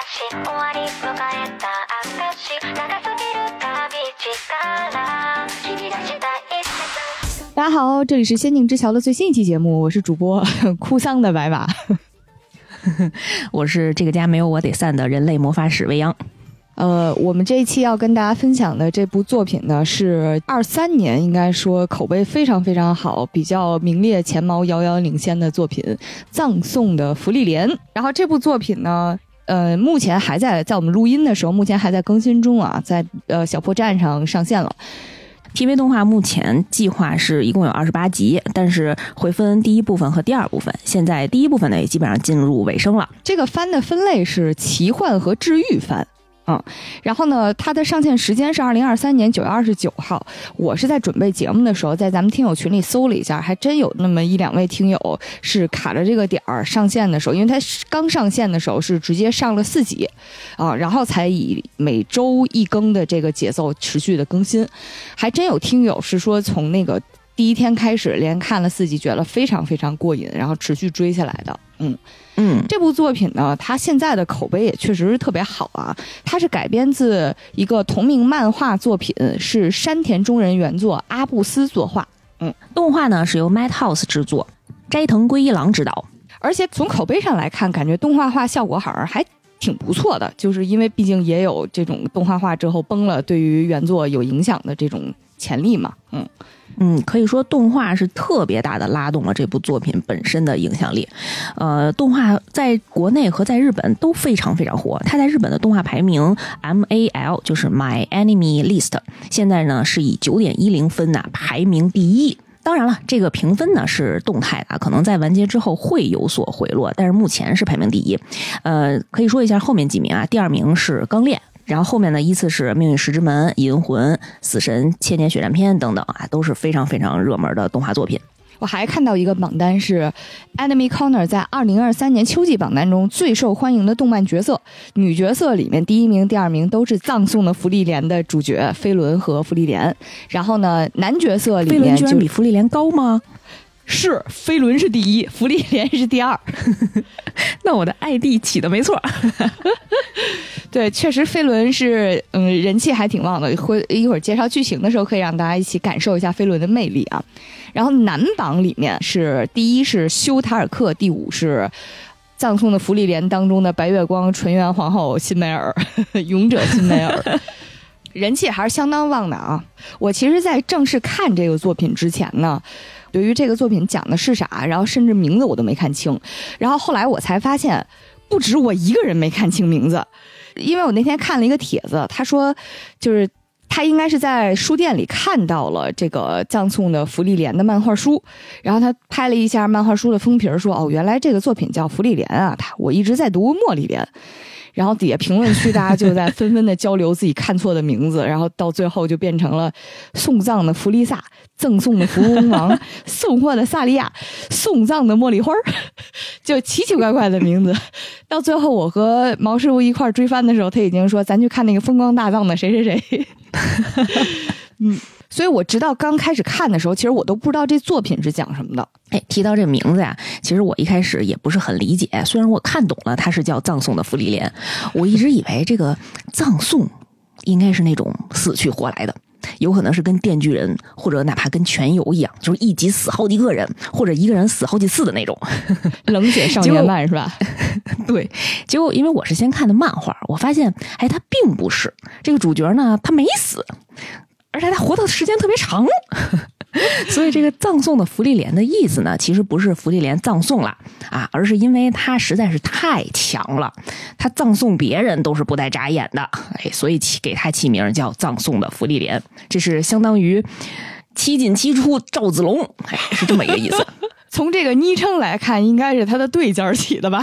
し終わり迎えた証長すぎる旅力切り出した一節大家好，这里是《仙境之桥》的最新一期节目，我是主播哭丧的白马。我是这个家没有我得散的人类魔法使未央。呃，我们这一期要跟大家分享的这部作品呢，是二三年应该说口碑非常非常好，比较名列前茅、遥遥领先的作品《葬送的芙莉莲》。然后这部作品呢， 呃，目前还在在我们录音的时候，目前还在更新中啊，在呃小破站上上线了。TV 动画目前计划是一共有二十八集，但是会分第一部分和第二部分。现在第一部分呢也基本上进入尾声了。这个番的分类是奇幻和治愈番。嗯，然后呢，它的上线时间是二零二三年九月二十九号。我是在准备节目的时候，在咱们听友群里搜了一下，还真有那么一两位听友是卡着这个点儿上线的时候，因为它刚上线的时候是直接上了四集，啊，然后才以每周一更的这个节奏持续的更新。还真有听友是说从那个第一天开始连看了四集，觉得非常非常过瘾，然后持续追下来的。嗯。嗯，这部作品呢，它现在的口碑也确实是特别好啊。它是改编自一个同名漫画作品，是山田中人原作，阿布斯作画。嗯动画呢是由 Madhouse 制作，斋藤圭一郎执导。而且从口碑上来看，感觉动画化效果好像还挺不错的。就是因为毕竟也有这种动画化之后崩了，对于原作有影响的这种潜力嘛。嗯。嗯，可以说动画是特别大的拉动了这部作品本身的影响力。呃，动画在国内和在日本都非常非常火。它在日本的动画排名 MAL 就是 My Anime List，现在呢是以九点一零分呐、排名第一。当然了，这个评分呢是动态的，可能在完结之后会有所回落，但是目前是排名第一。呃，可以说一下后面几名啊，第二名是《钢炼》。然后后面呢，依次是《命运石之门》《银魂》《死神》《千年血战篇》等等啊，都是非常非常热门的动画作品。我还看到一个榜单是，Enemy Corner 在二零二三年秋季榜单中最受欢迎的动漫角色，女角色里面第一名、第二名都是葬送的芙莉莲的主角飞轮和芙莉莲。然后呢，男角色里面飞轮居然比芙莉莲高吗？是飞轮是第一，福利莲是第二。那我的 ID 起的没错。对，确实飞轮是嗯人气还挺旺的。会一会儿介绍剧情的时候，可以让大家一起感受一下飞轮的魅力啊。然后男榜里面是第一是修塔尔克，第五是葬送的芙莉莲当中的白月光纯元皇后辛梅尔，勇者辛梅尔。人气还是相当旺的啊！我其实，在正式看这个作品之前呢，对于这个作品讲的是啥，然后甚至名字我都没看清。然后后来我才发现，不止我一个人没看清名字，因为我那天看了一个帖子，他说就是他应该是在书店里看到了这个葬送的芙莉莲的漫画书，然后他拍了一下漫画书的封皮，说哦，原来这个作品叫芙莉莲啊，他我一直在读茉莉莲。然后底下评论区大家就在纷纷的交流自己看错的名字，然后到最后就变成了送葬的弗利萨、赠送的福翁王、送货的萨利亚、送葬的茉莉花儿，就奇奇怪怪的名字。到最后我和毛师傅一块儿追番的时候，他已经说咱去看那个风光大葬的谁谁谁。嗯，所以我直到刚开始看的时候，其实我都不知道这作品是讲什么的。哎，提到这名字呀，其实我一开始也不是很理解。虽然我看懂了它是叫葬送的芙莉莲，我一直以为这个葬送应该是那种死去活来的，有可能是跟电锯人或者哪怕跟全游一样，就是一集死好几个人，或者一个人死好几次的那种。冷血少年漫是吧？对，结果因为我是先看的漫画，我发现，哎，他并不是这个主角呢，他没死，而且他活的时间特别长。所以这个葬送的福利莲的意思呢，其实不是福利莲葬送了啊，而是因为他实在是太强了，他葬送别人都是不带眨眼的，哎，所以起给他起名叫葬送的福利莲，这是相当于七进七出赵子龙，哎，是这么一个意思。从这个昵称来看，应该是他的对家儿起的吧？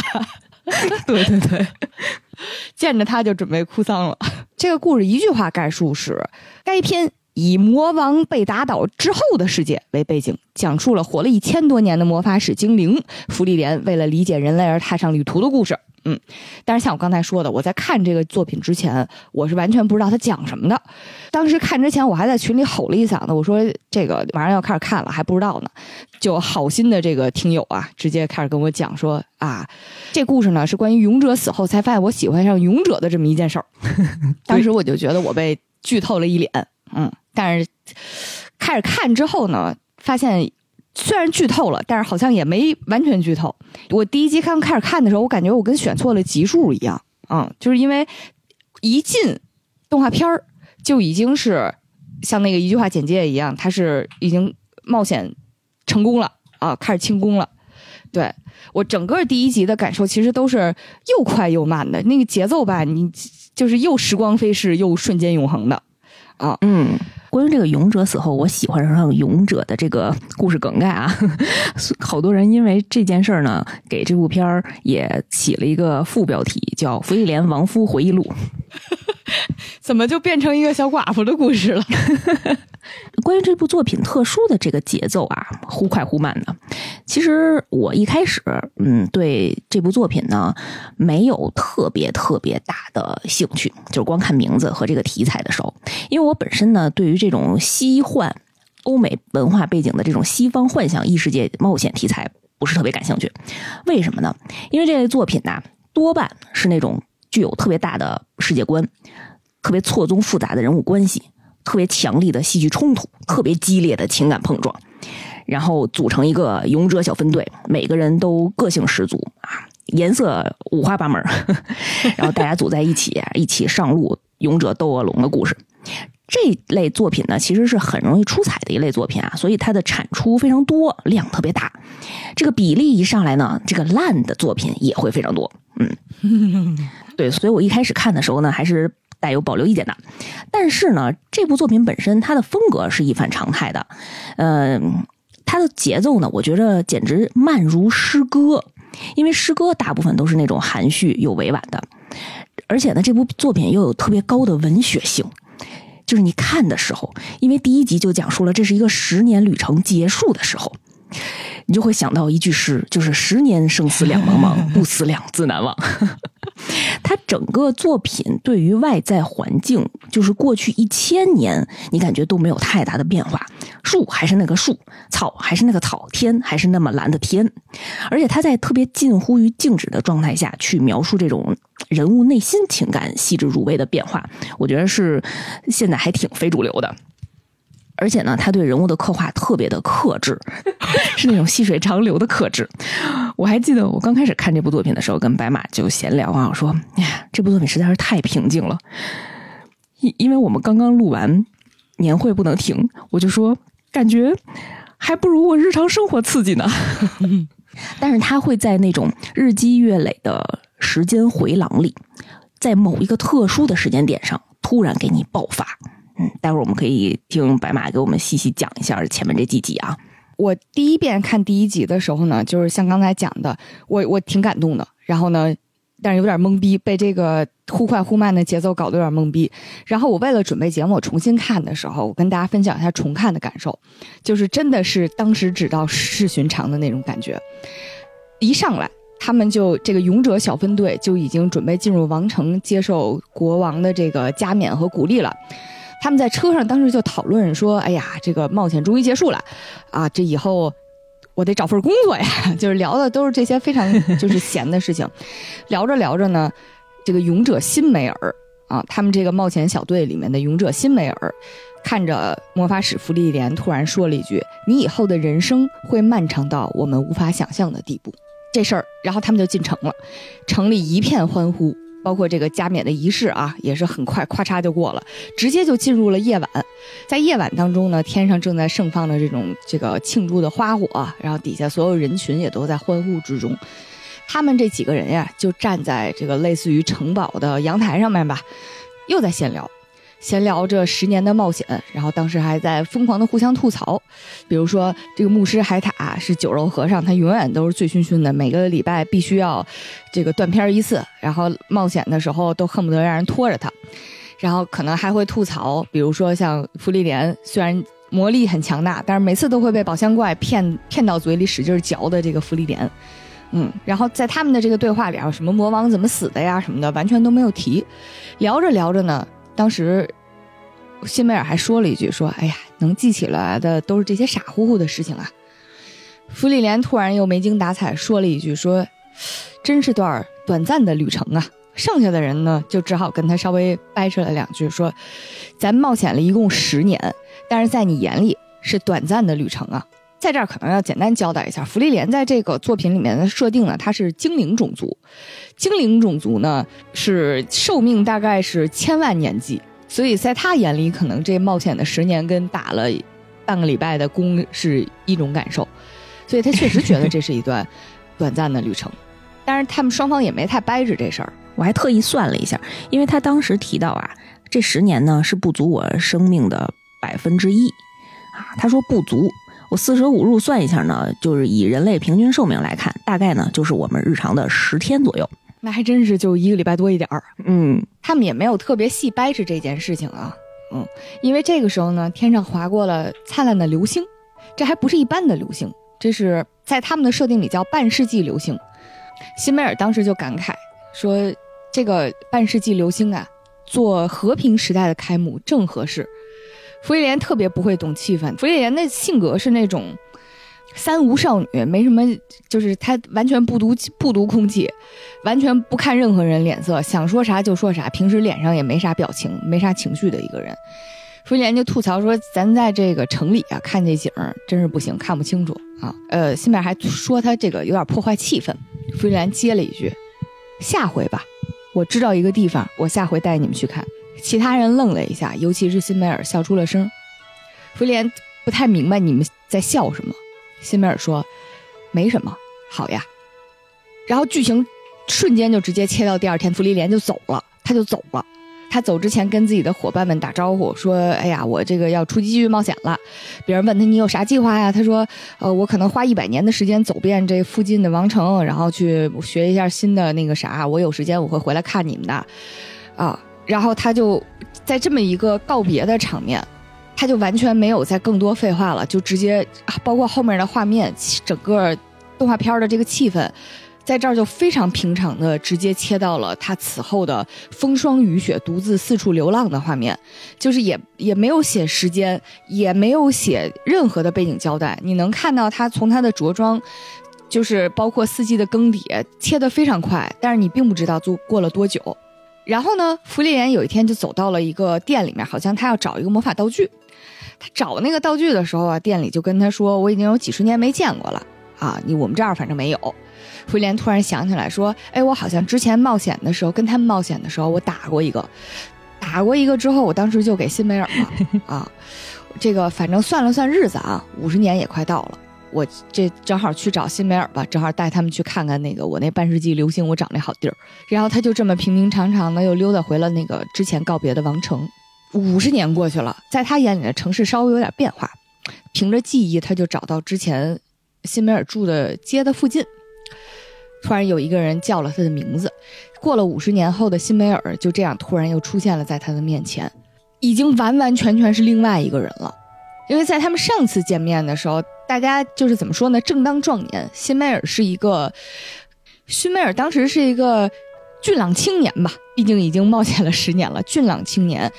对对对，见着他就准备哭丧了。这个故事一句话概述是：该片以魔王被打倒之后的世界为背景，讲述了活了一千多年的魔法使精灵芙莉莲为了理解人类而踏上旅途的故事。嗯，但是像我刚才说的，我在看这个作品之前，我是完全不知道它讲什么的。当时看之前，我还在群里吼了一嗓子，我说这个马上要开始看了，还不知道呢。就好心的这个听友啊，直接开始跟我讲说啊，这故事呢是关于勇者死后才发现我喜欢上勇者的这么一件事儿。当时我就觉得我被剧透了一脸，嗯，但是开始看之后呢，发现虽然剧透了，但是好像也没完全剧透。我第一集刚开始看的时候，我感觉我跟选错了集数一样，嗯，就是因为一进动画片儿就已经是像那个一句话简介一样，它是已经冒险成功了啊，开始清宫了。对我整个第一集的感受，其实都是又快又慢的那个节奏吧，你就是又时光飞逝又瞬间永恒的啊。嗯，关于这个勇者死后，我喜欢上勇者的这个故事梗概啊，好多人因为这件事儿呢，给这部片儿也起了一个副标题，叫《福利莲亡夫回忆录》。怎么就变成一个小寡妇的故事了？关于这部作品特殊的这个节奏啊，忽快忽慢的。其实我一开始，嗯，对这部作品呢，没有特别特别大的兴趣，就是光看名字和这个题材的时候，因为我本身呢，对于这种西幻、欧美文化背景的这种西方幻想异世界冒险题材不是特别感兴趣。为什么呢？因为这类作品呢，多半是那种具有特别大的世界观、特别错综复杂的人物关系。特别强力的戏剧冲突，特别激烈的情感碰撞，然后组成一个勇者小分队，每个人都个性十足啊，颜色五花八门，然后大家组在一起，一起上路，勇者斗恶龙的故事。这类作品呢，其实是很容易出彩的一类作品啊，所以它的产出非常多，量特别大。这个比例一上来呢，这个烂的作品也会非常多。嗯，对，所以我一开始看的时候呢，还是。带有保留意见的，但是呢，这部作品本身它的风格是一反常态的，嗯，它的节奏呢，我觉着简直慢如诗歌，因为诗歌大部分都是那种含蓄又委婉的，而且呢，这部作品又有特别高的文学性，就是你看的时候，因为第一集就讲述了这是一个十年旅程结束的时候。你就会想到一句诗，就是“十年生死两茫茫，不死两字难忘”。他整个作品对于外在环境，就是过去一千年，你感觉都没有太大的变化，树还是那个树，草还是那个草，天还是那么蓝的天。而且他在特别近乎于静止的状态下去描述这种人物内心情感细致入微的变化，我觉得是现在还挺非主流的。而且呢，他对人物的刻画特别的克制，是那种细水长流的克制。我还记得我刚开始看这部作品的时候，跟白马就闲聊啊，我说：“呀，这部作品实在是太平静了。”因因为我们刚刚录完年会不能停，我就说感觉还不如我日常生活刺激呢。但是他会在那种日积月累的时间回廊里，在某一个特殊的时间点上，突然给你爆发。嗯，待会儿我们可以听白马给我们细细讲一下前面这几集啊。我第一遍看第一集的时候呢，就是像刚才讲的，我我挺感动的。然后呢，但是有点懵逼，被这个忽快忽慢的节奏搞得有点懵逼。然后我为了准备节目，我重新看的时候，我跟大家分享一下重看的感受，就是真的是当时只道是寻常的那种感觉。一上来，他们就这个勇者小分队就已经准备进入王城，接受国王的这个加冕和鼓励了。他们在车上当时就讨论说：“哎呀，这个冒险终于结束了，啊，这以后我得找份工作呀。”就是聊的都是这些非常 就是闲的事情。聊着聊着呢，这个勇者辛梅尔啊，他们这个冒险小队里面的勇者辛梅尔，看着魔法使芙莉莲，突然说了一句：“你以后的人生会漫长到我们无法想象的地步。”这事儿，然后他们就进城了，城里一片欢呼。包括这个加冕的仪式啊，也是很快，咔嚓就过了，直接就进入了夜晚。在夜晚当中呢，天上正在盛放着这种这个庆祝的花火，然后底下所有人群也都在欢呼之中。他们这几个人呀，就站在这个类似于城堡的阳台上面吧，又在闲聊。闲聊这十年的冒险，然后当时还在疯狂的互相吐槽，比如说这个牧师海塔是酒肉和尚，他永远都是醉醺醺的，每个礼拜必须要这个断片一次，然后冒险的时候都恨不得让人拖着他，然后可能还会吐槽，比如说像芙莉莲，虽然魔力很强大，但是每次都会被宝箱怪骗骗到嘴里使劲嚼的这个芙莉莲，嗯，然后在他们的这个对话里啊，什么魔王怎么死的呀什么的，完全都没有提。聊着聊着呢，当时辛梅尔还说了一句说：“哎呀，能记起来的都是这些傻乎乎的事情啊。”弗里莲突然又没精打采说了一句说：“真是段短暂的旅程啊。”剩下的人呢，就只好跟他稍微掰扯了两句，说：“咱冒险了一共十年，但是在你眼里是短暂的旅程啊。”在这儿可能要简单交代一下，弗利莲在这个作品里面的设定呢，他是精灵种族，精灵种族呢是寿命大概是千万年纪，所以在他眼里，可能这冒险的十年跟打了半个礼拜的工是一种感受，所以他确实觉得这是一段短暂的旅程。但是他们双方也没太掰扯这事儿，我还特意算了一下，因为他当时提到啊，这十年呢是不足我生命的百分之一啊，他说不足。我四舍五入算一下呢，就是以人类平均寿命来看，大概呢就是我们日常的十天左右。那还真是就一个礼拜多一点儿。嗯，他们也没有特别细掰扯这件事情啊。嗯，因为这个时候呢，天上划过了灿烂的流星，这还不是一般的流星，这是在他们的设定里叫半世纪流星。辛梅尔当时就感慨说：“这个半世纪流星啊，做和平时代的开幕正合适。”福利莲特别不会懂气氛，福利莲的性格是那种三无少女，没什么，就是她完全不读不读空气，完全不看任何人脸色，想说啥就说啥，平时脸上也没啥表情，没啥情绪的一个人。弗利莲就吐槽说：“咱在这个城里啊，看这景儿真是不行，看不清楚啊。”呃，西面还说他这个有点破坏气氛。弗利莲接了一句：“下回吧，我知道一个地方，我下回带你们去看。”其他人愣了一下，尤其是辛梅尔笑出了声。弗里莲不太明白你们在笑什么。辛梅尔说：“没什么，好呀。”然后剧情瞬间就直接切到第二天，弗里莲就走了，他就走了。他走之前跟自己的伙伴们打招呼说：“哎呀，我这个要出继续冒险了。”别人问他：“你有啥计划呀？”他说：“呃，我可能花一百年的时间走遍这附近的王城，然后去学一下新的那个啥。我有时间我会回来看你们的。”啊。然后他就在这么一个告别的场面，他就完全没有再更多废话了，就直接包括后面的画面，整个动画片的这个气氛，在这儿就非常平常的直接切到了他此后的风霜雨雪、独自四处流浪的画面，就是也也没有写时间，也没有写任何的背景交代，你能看到他从他的着装，就是包括四季的更迭，切得非常快，但是你并不知道就过了多久。然后呢，弗利莲有一天就走到了一个店里面，好像他要找一个魔法道具。他找那个道具的时候啊，店里就跟他说：“我已经有几十年没见过了啊，你我们这儿反正没有。”弗利莲突然想起来说：“哎，我好像之前冒险的时候，跟他们冒险的时候，我打过一个，打过一个之后，我当时就给辛梅尔了 啊。这个反正算了算日子啊，五十年也快到了。”我这正好去找辛梅尔吧，正好带他们去看看那个我那半世纪流星我长那好地儿。然后他就这么平平常常的又溜达回了那个之前告别的王城。五十年过去了，在他眼里的城市稍微有点变化。凭着记忆，他就找到之前辛梅尔住的街的附近。突然有一个人叫了他的名字。过了五十年后的辛梅尔就这样突然又出现了在他的面前，已经完完全全是另外一个人了。因为在他们上次见面的时候。大家就是怎么说呢？正当壮年，辛梅尔是一个，辛梅尔当时是一个俊朗青年吧，毕竟已经冒险了十年了。俊朗青年，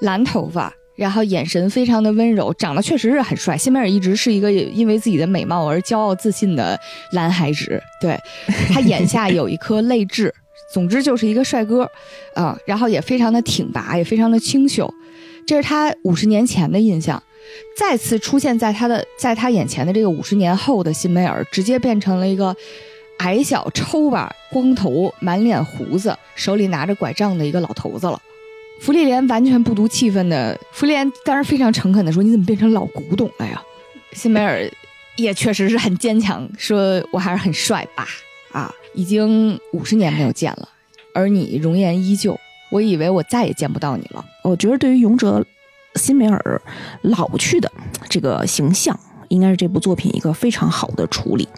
蓝头发，然后眼神非常的温柔，长得确实是很帅。辛梅尔一直是一个因为自己的美貌而骄傲自信的男孩子，对他眼下有一颗泪痣，总之就是一个帅哥，啊，然后也非常的挺拔，也非常的清秀，这是他五十年前的印象。再次出现在他的在他眼前的这个五十年后的辛梅尔，直接变成了一个矮小、抽吧、光头、满脸胡子、手里拿着拐杖的一个老头子了。弗利莲完全不读气氛的，弗利莲当然非常诚恳的说：“你怎么变成老古董了呀？”辛梅尔也确实是很坚强，说：“我还是很帅吧？啊，已经五十年没有见了，而你容颜依旧，我以为我再也见不到你了。”我觉得对于勇者。辛梅尔老去的这个形象，应该是这部作品一个非常好的处理。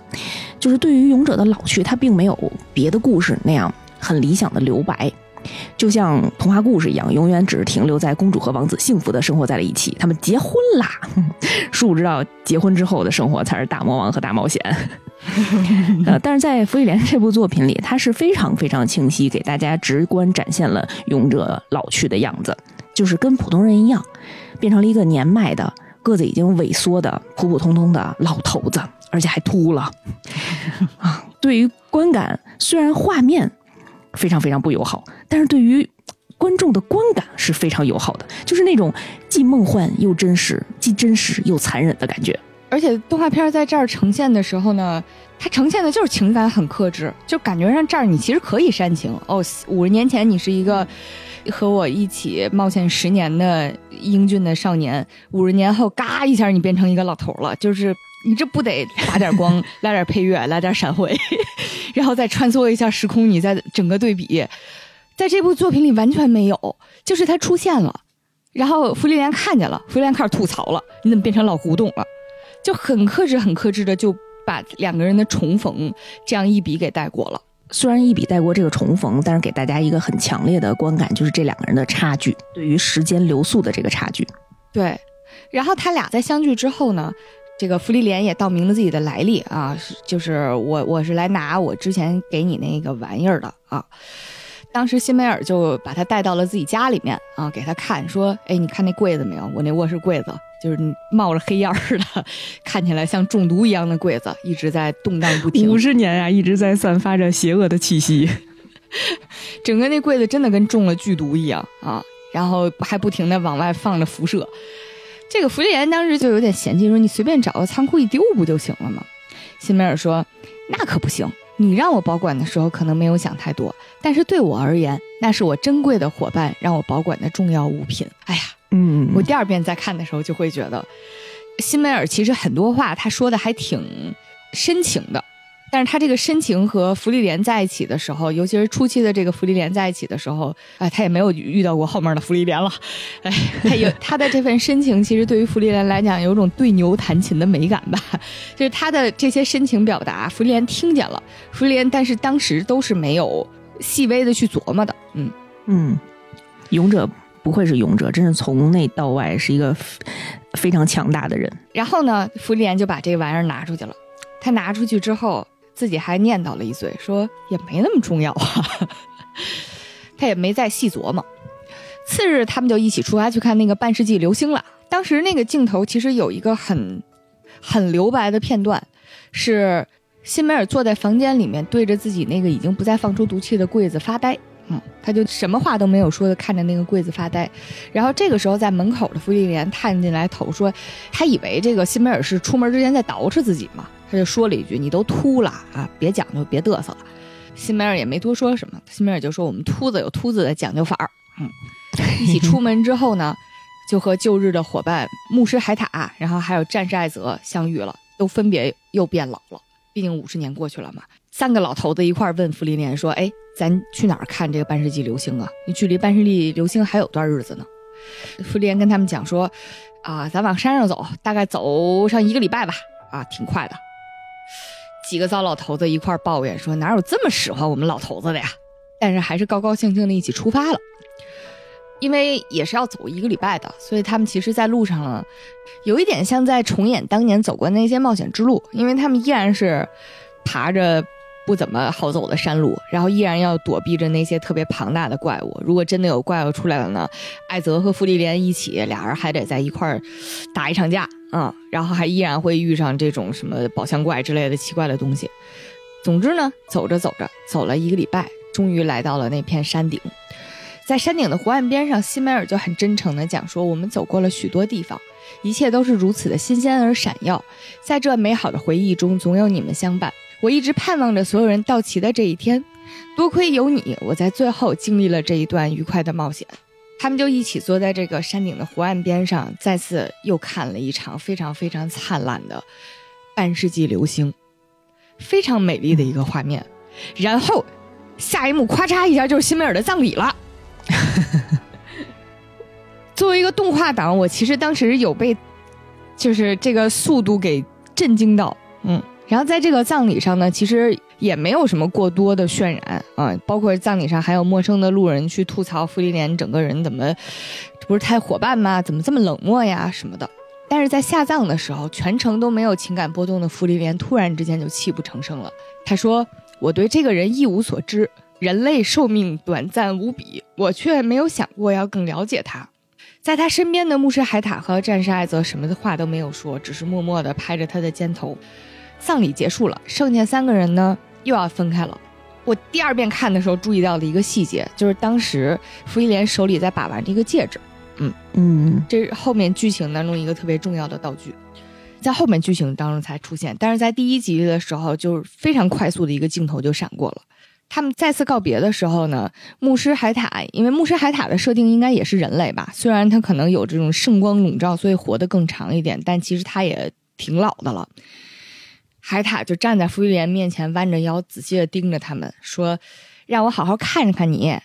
就是对于勇者的老去，他并没有别的故事那样很理想的留白，就像童话故事一样，永远只是停留在公主和王子幸福的生活在了一起，他们结婚啦。殊不知道结婚之后的生活才是大魔王和大冒险。呃，但是在《芙莉莲》这部作品里，它是非常非常清晰，给大家直观展现了勇者老去的样子，就是跟普通人一样，变成了一个年迈的、个子已经萎缩的、普普通通的老头子，而且还秃了。啊，对于观感，虽然画面非常非常不友好，但是对于观众的观感是非常友好的，就是那种既梦幻又真实，既真实又残忍的感觉。而且动画片在这儿呈现的时候呢，它呈现的就是情感很克制，就感觉上这儿你其实可以煽情哦。五十年前你是一个和我一起冒险十年的英俊的少年，五十年后嘎一下你变成一个老头了，就是你这不得打点光，来点配乐，来点闪回，然后再穿梭一下时空，你再整个对比，在这部作品里完全没有，就是他出现了，然后芙莉莲看见了，芙莉莲开始吐槽了，你怎么变成老古董了？就很克制、很克制的就把两个人的重逢这样一笔给带过了。虽然一笔带过这个重逢，但是给大家一个很强烈的观感，就是这两个人的差距，对于时间流速的这个差距。对，然后他俩在相聚之后呢，这个芙莉莲也道明了自己的来历啊，就是我我是来拿我之前给你那个玩意儿的啊。当时辛梅尔就把他带到了自己家里面啊，给他看说：“哎，你看那柜子没有？我那卧室柜子就是冒着黑烟似的，看起来像中毒一样的柜子，一直在动荡不停。五十年啊、一直在散发着邪恶的气息。整个那柜子真的跟中了剧毒一样啊，然后还不停的往外放着辐射。这个福利员当时就有点嫌弃说：“你随便找个仓库一丢不就行了吗？”辛梅尔说：“那可不行。”你让我保管的时候，可能没有想太多，但是对我而言，那是我珍贵的伙伴让我保管的重要物品。哎呀，嗯，我第二遍再看的时候，就会觉得，辛梅尔其实很多话他说的还挺深情的，但是他这个深情和芙莉莲在一起的时候，尤其是初期的这个芙莉莲在一起的时候，哎，他也没有遇到过后面的芙莉莲了，哎，他有他的这份深情，其实对于芙莉莲来讲，有种对牛弹琴的美感吧，就是他的这些深情表达，芙莉莲听见了，芙莉莲但是当时都是没有细微的去琢磨的，嗯。嗯，勇者不愧是勇者，真是从内到外是一个非常强大的人。然后呢，芙莉莲就把这玩意儿拿出去了。他拿出去之后，自己还念叨了一嘴，说也没那么重要啊。他也没再细琢磨。次日，他们就一起出发去看那个半世纪流星了。当时那个镜头其实有一个很很留白的片段，是辛梅尔坐在房间里面，对着自己那个已经不再放出毒气的柜子发呆。嗯，他就什么话都没有说的看着那个柜子发呆，然后这个时候在门口的芙莉莲探进来头说，他以为这个辛梅尔是出门之前在捯饬自己嘛，他就说了一句：“你都秃了啊，别讲究，别嘚瑟了。”辛梅尔也没多说什么，辛梅尔就说：“我们秃子有秃子的讲究法儿。”嗯，一起出门之后呢，就和旧日的伙伴牧师海塔，然后还有战士艾泽相遇了，都分别又变老了，毕竟五十年过去了嘛。三个老头子一块儿问芙莉莲说：“哎。”咱去哪儿看这个半世纪流星啊？你距离半世纪流星还有段日子呢。芙莉莲跟他们讲说：“啊，咱往山上走，大概走上一个礼拜吧。啊，挺快的。”几个糟老头子一块抱怨说：“哪有这么使唤我们老头子的呀？”但是还是高高兴兴的一起出发了，因为也是要走一个礼拜的，所以他们其实在路上了，有一点像在重演当年走过那些冒险之路，因为他们依然是爬着。不怎么好走的山路，然后依然要躲避着那些特别庞大的怪物。如果真的有怪物出来了呢？艾泽和芙莉莲一起，俩人还得在一块儿打一场架啊，然后还依然会遇上这种什么宝箱怪之类的奇怪的东西。总之呢，走着走着，走了一个礼拜，终于来到了那片山顶。在山顶的湖岸边上，西梅尔就很真诚地讲说：“我们走过了许多地方，一切都是如此的新鲜而闪耀。在这美好的回忆中，总有你们相伴。”我一直盼望着所有人到齐的这一天，多亏有你，我在最后经历了这一段愉快的冒险。他们就一起坐在这个山顶的湖岸边上，再次又看了一场非常非常灿烂的半世纪流星，非常美丽的一个画面。然后下一幕，咔嚓一下就是辛梅尔的葬礼了。作为一个动画党，我其实当时有被就是这个速度给震惊到，嗯。然后在这个葬礼上呢，其实也没有什么过多的渲染啊，包括葬礼上还有陌生的路人去吐槽芙莉莲整个人怎么，不是太伙伴吗？怎么这么冷漠呀什么的。但是在下葬的时候，全程都没有情感波动的芙莉莲突然之间就泣不成声了。他说：“我对这个人一无所知，人类寿命短暂无比，我却没有想过要更了解他。”在他身边的牧师海塔和战士艾泽什么的话都没有说，只是默默地拍着他的肩头。葬礼结束了，剩下三个人呢又要分开了。我第二遍看的时候注意到的一个细节，就是当时芙一莲手里在把玩这个戒指，嗯这是后面剧情当中一个特别重要的道具，在后面剧情当中才出现，但是在第一集的时候，就是非常快速的一个镜头就闪过了。他们再次告别的时候呢，牧师海塔，因为牧师海塔的设定应该也是人类吧，虽然他可能有这种圣光笼罩，所以活得更长一点，但其实他也挺老的了。海塔就站在芙莉莲面前，弯着腰，仔细的盯着他们，说：“让我好好看看你，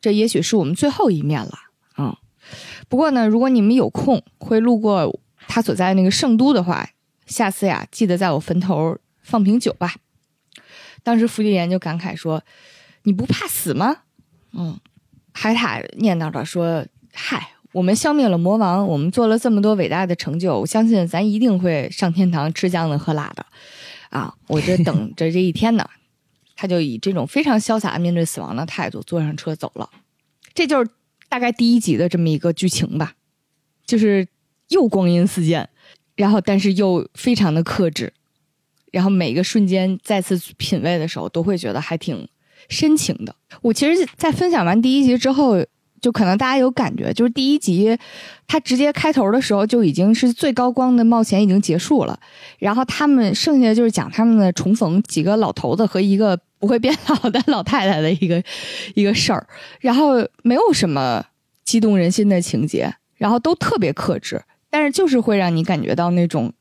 这也许是我们最后一面了。”嗯，不过呢，如果你们有空会路过他所在那个圣都的话，下次呀，记得在我坟头放瓶酒吧。当时芙莉莲就感慨说：“你不怕死吗？”嗯，海塔念叨着说：“嗨，我们消灭了魔王，我们做了这么多伟大的成就，我相信咱一定会上天堂吃姜的喝辣的。”啊，我这等着这一天呢。他就以这种非常潇洒面对死亡的态度坐上车走了。这就是大概第一集的这么一个剧情吧，就是又光阴似箭，然后但是又非常的克制，然后每个瞬间再次品味的时候，都会觉得还挺深情的。我其实，在分享完第一集之后，就可能大家有感觉，就是第一集它直接开头的时候就已经是最高光的冒险已经结束了，然后他们剩下的就是讲他们的重逢，几个老头子和一个不会变老的老太太的一个一个事儿，然后没有什么激动人心的情节，然后都特别克制，但是就是会让你感觉到那种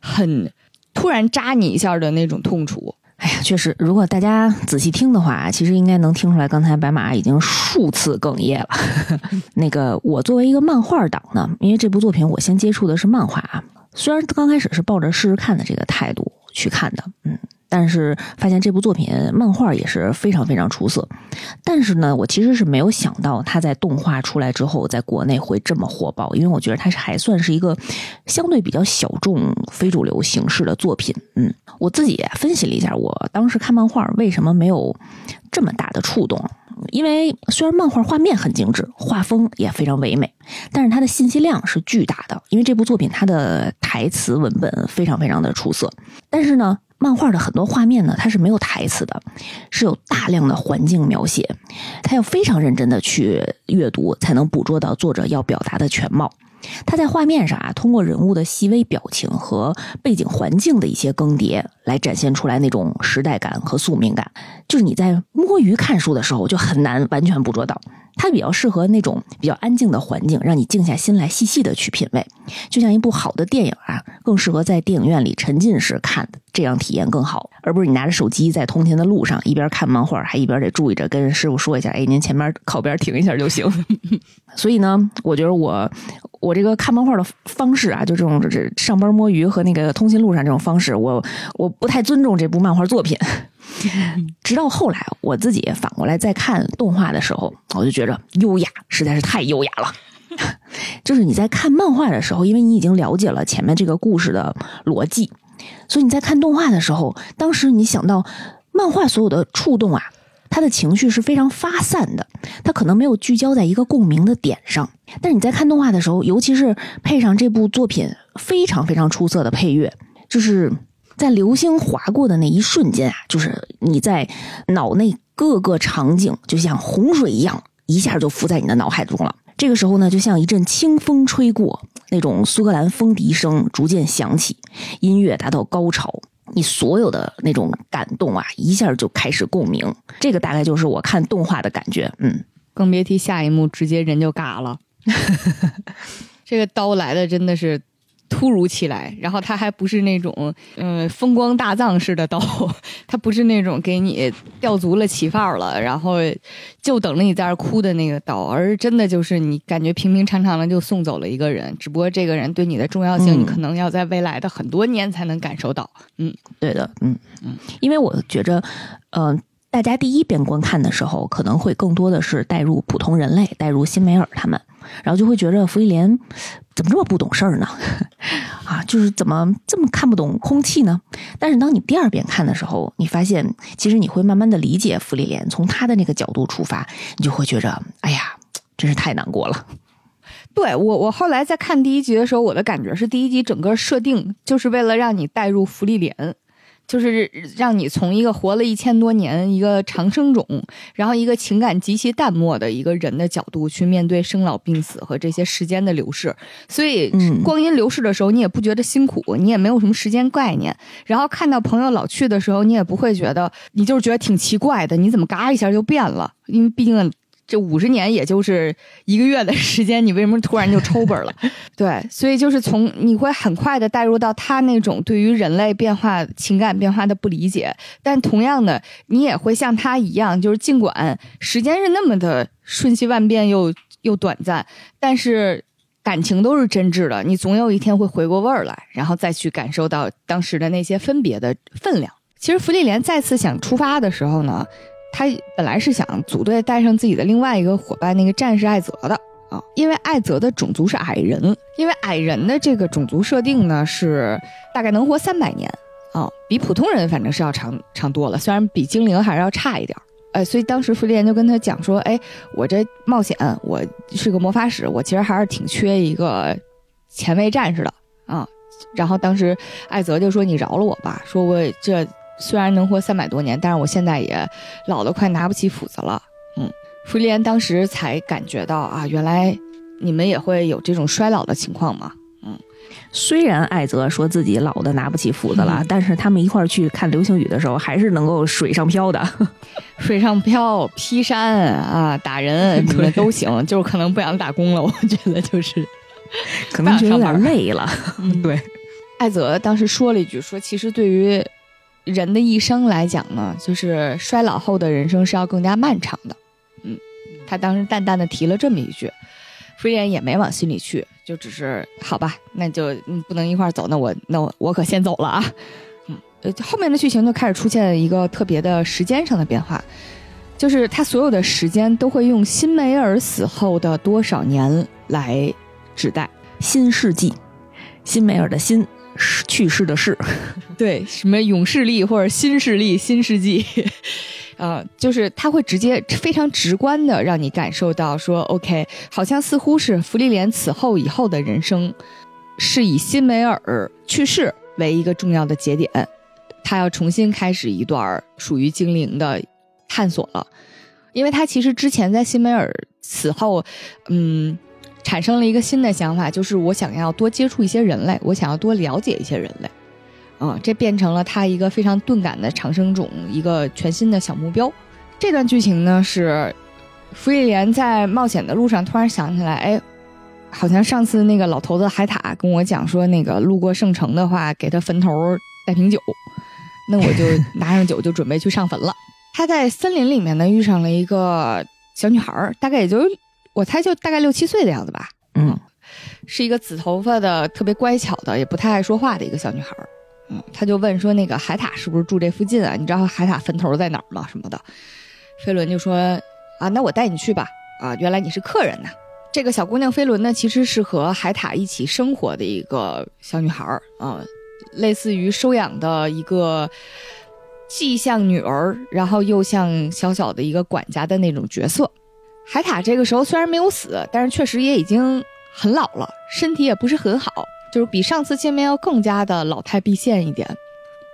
很突然扎你一下的那种痛楚。哎呀，确实，如果大家仔细听的话，其实应该能听出来，刚才白马已经数次哽咽了。那个，我作为一个漫画党呢，因为这部作品我先接触的是漫画啊，虽然刚开始是抱着试试看的这个态度去看的，嗯，但是发现这部作品漫画也是非常非常出色。但是呢，我其实是没有想到它在动画出来之后，在国内会这么火爆，因为我觉得它是还算是一个相对比较小众、非主流形式的作品。嗯，我自己分析了一下，我当时看漫画为什么没有这么大的触动。因为虽然漫画画面很精致，画风也非常唯美，但是它的信息量是巨大的。因为这部作品它的台词文本非常非常的出色，但是呢，漫画的很多画面呢，它是没有台词的，是有大量的环境描写，它要非常认真的去阅读，才能捕捉到作者要表达的全貌。它在画面上啊，通过人物的细微表情和背景环境的一些更迭，来展现出来那种时代感和宿命感。就是你在摸鱼看书的时候，就很难完全捕捉到。它比较适合那种比较安静的环境，让你静下心来细细的去品味。就像一部好的电影啊，更适合在电影院里沉浸式看，这样体验更好，而不是你拿着手机在通勤的路上一边看漫画，还一边得注意着跟师傅说一下，哎，您前面靠边停一下就行。所以呢，我觉得我我这个看漫画的方式啊，就这种这上班摸鱼和那个通勤路上这种方式，我我不太尊重这部漫画作品。直到后来，我自己反过来再看动画的时候，我就觉着优雅实在是太优雅了。就是你在看漫画的时候，因为你已经了解了前面这个故事的逻辑，所以你在看动画的时候，当时你想到漫画所有的触动啊，他的情绪是非常发散的，他可能没有聚焦在一个共鸣的点上。但是你在看动画的时候，尤其是配上这部作品非常非常出色的配乐，就是。在流星划过的那一瞬间啊，就是你在脑内各个场景就像洪水一样，一下就浮在你的脑海中了。这个时候呢，就像一阵清风吹过，那种苏格兰风笛声逐渐响起，音乐达到高潮，你所有的那种感动啊，一下就开始共鸣。这个大概就是我看动画的感觉。嗯，更别提下一幕直接人就嘎了，这个刀来的真的是。突如其来，然后它还不是那种嗯风光大葬式的刀，它不是那种给你吊足了起范儿了，然后就等着你在这儿哭的那个刀，而真的就是你感觉平平常常的就送走了一个人，只不过这个人对你的重要性，嗯你可能要在未来的很多年才能感受到。嗯，对的，嗯嗯，因为我觉着，嗯、大家第一遍观看的时候，可能会更多的是带入普通人类，带入辛梅尔他们。然后就会觉着芙莉莲怎么这么不懂事儿呢？啊，就是怎么这么看不懂空气呢？但是当你第二遍看的时候，你发现其实你会慢慢的理解芙莉莲，从她的那个角度出发，你就会觉着，哎呀，真是太难过了。对我，我后来在看第一集的时候，我的感觉是第一集整个设定就是为了让你带入芙莉莲，就是让你从一个活了一千多年、一个长生种，然后一个情感极其淡漠的一个人的角度去面对生老病死和这些时间的流逝。所以嗯光阴流逝的时候，你也不觉得辛苦，你也没有什么时间概念。然后看到朋友老去的时候，你也不会觉得，你就是觉得挺奇怪的，你怎么嘎一下就变了？因为毕竟。这五十年也就是一个月的时间，你为什么突然就抽本了？对，所以就是从你会很快的带入到他那种对于人类变化、情感变化的不理解，但同样的，你也会像他一样，就是尽管时间是那么的瞬息万变又又短暂，但是感情都是真挚的，你总有一天会回过味儿来，然后再去感受到当时的那些分别的分量。其实芙莉莲再次想出发的时候呢，他本来是想组队带上自己的另外一个伙伴，那个战士艾泽的啊，因为艾泽的种族是矮人，因为矮人的这个种族设定呢是大概能活三百年啊，比普通人反正是要长长多了，虽然比精灵还是要差一点儿。呃，所以当时芙莉莲就跟他讲说：“哎，我这冒险，我是个魔法使，我其实还是挺缺一个前卫战士的啊。”然后当时艾泽就说：“你饶了我吧，说我这虽然能活三百多年，但是我现在也老得快拿不起斧子了。”嗯，芙莉莲当时才感觉到啊，原来你们也会有这种衰老的情况嘛。嗯？虽然艾泽说自己老的拿不起斧子了，嗯但是他们一块儿去看流星雨的时候，还是能够水上漂的。水上漂、劈山啊、打人，你们都行，就是可能不想打工了。我觉得就是，可能觉得有点累了。嗯 对，艾泽当时说了一句，说其实对于人的一生来讲呢，就是衰老后的人生是要更加漫长的。嗯，他当时淡淡的提了这么一句，芙莉莲也没往心里去，就只是好吧，那就嗯不能一块走，那我那我我可先走了啊。嗯，呃，后面的剧情就开始出现一个特别的时间上的变化，就是他所有的时间都会用辛梅尔死后的多少年来指代。新世纪，辛梅尔的辛，去世的世。对，什么勇士力或者新势力、新世纪，呃，就是他会直接非常直观的让你感受到说，OK，好像似乎是芙莉莲此后以后的人生，是以辛梅尔去世为一个重要的节点，他要重新开始一段属于精灵的探索了，因为他其实之前在辛梅尔死后，嗯。产生了一个新的想法，就是我想要多接触一些人类，我想要多了解一些人类。啊、这变成了他一个非常钝感的长生种，一个全新的小目标。这段剧情呢是芙莉莲在冒险的路上突然想起来，哎，好像上次那个老头子海塔跟我讲说，那个路过圣城的话，给他坟头带瓶酒。那我就 拿上酒就准备去上坟了。他在森林里面呢遇上了一个小女孩儿，大概也就我猜就大概六七岁的样子吧。嗯，是一个紫头发的、特别乖巧的，也不太爱说话的一个小女孩儿。嗯，他就问说：“那个海塔是不是住这附近啊？你知道海塔坟头在哪儿吗？什么的？”飞轮就说：“啊，那我带你去吧。啊，原来你是客人呐。”这个小姑娘飞轮呢，其实是和海塔一起生活的一个小女孩儿啊，类似于收养的一个既像女儿，然后又像小小的一个管家的那种角色。海塔这个时候虽然没有死，但是确实也已经很老了，身体也不是很好，就是比上次见面要更加的老态毕现一点。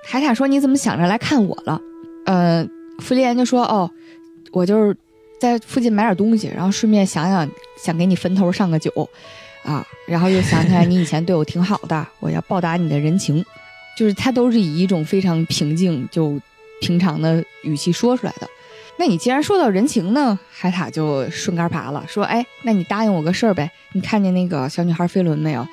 海塔说：“你怎么想着来看我了？”呃，芙莉莲就说：“哦，我就是在附近买点东西，然后顺便想想想给你坟头上个酒，啊，然后又想起来你以前对我挺好的，我要报答你的人情。”就是他都是以一种非常平静、就平常的语气说出来的。那你既然说到人情呢，海塔就顺杆爬了，说：“哎，那你答应我个事儿呗？你看见那个小女孩飞轮没有？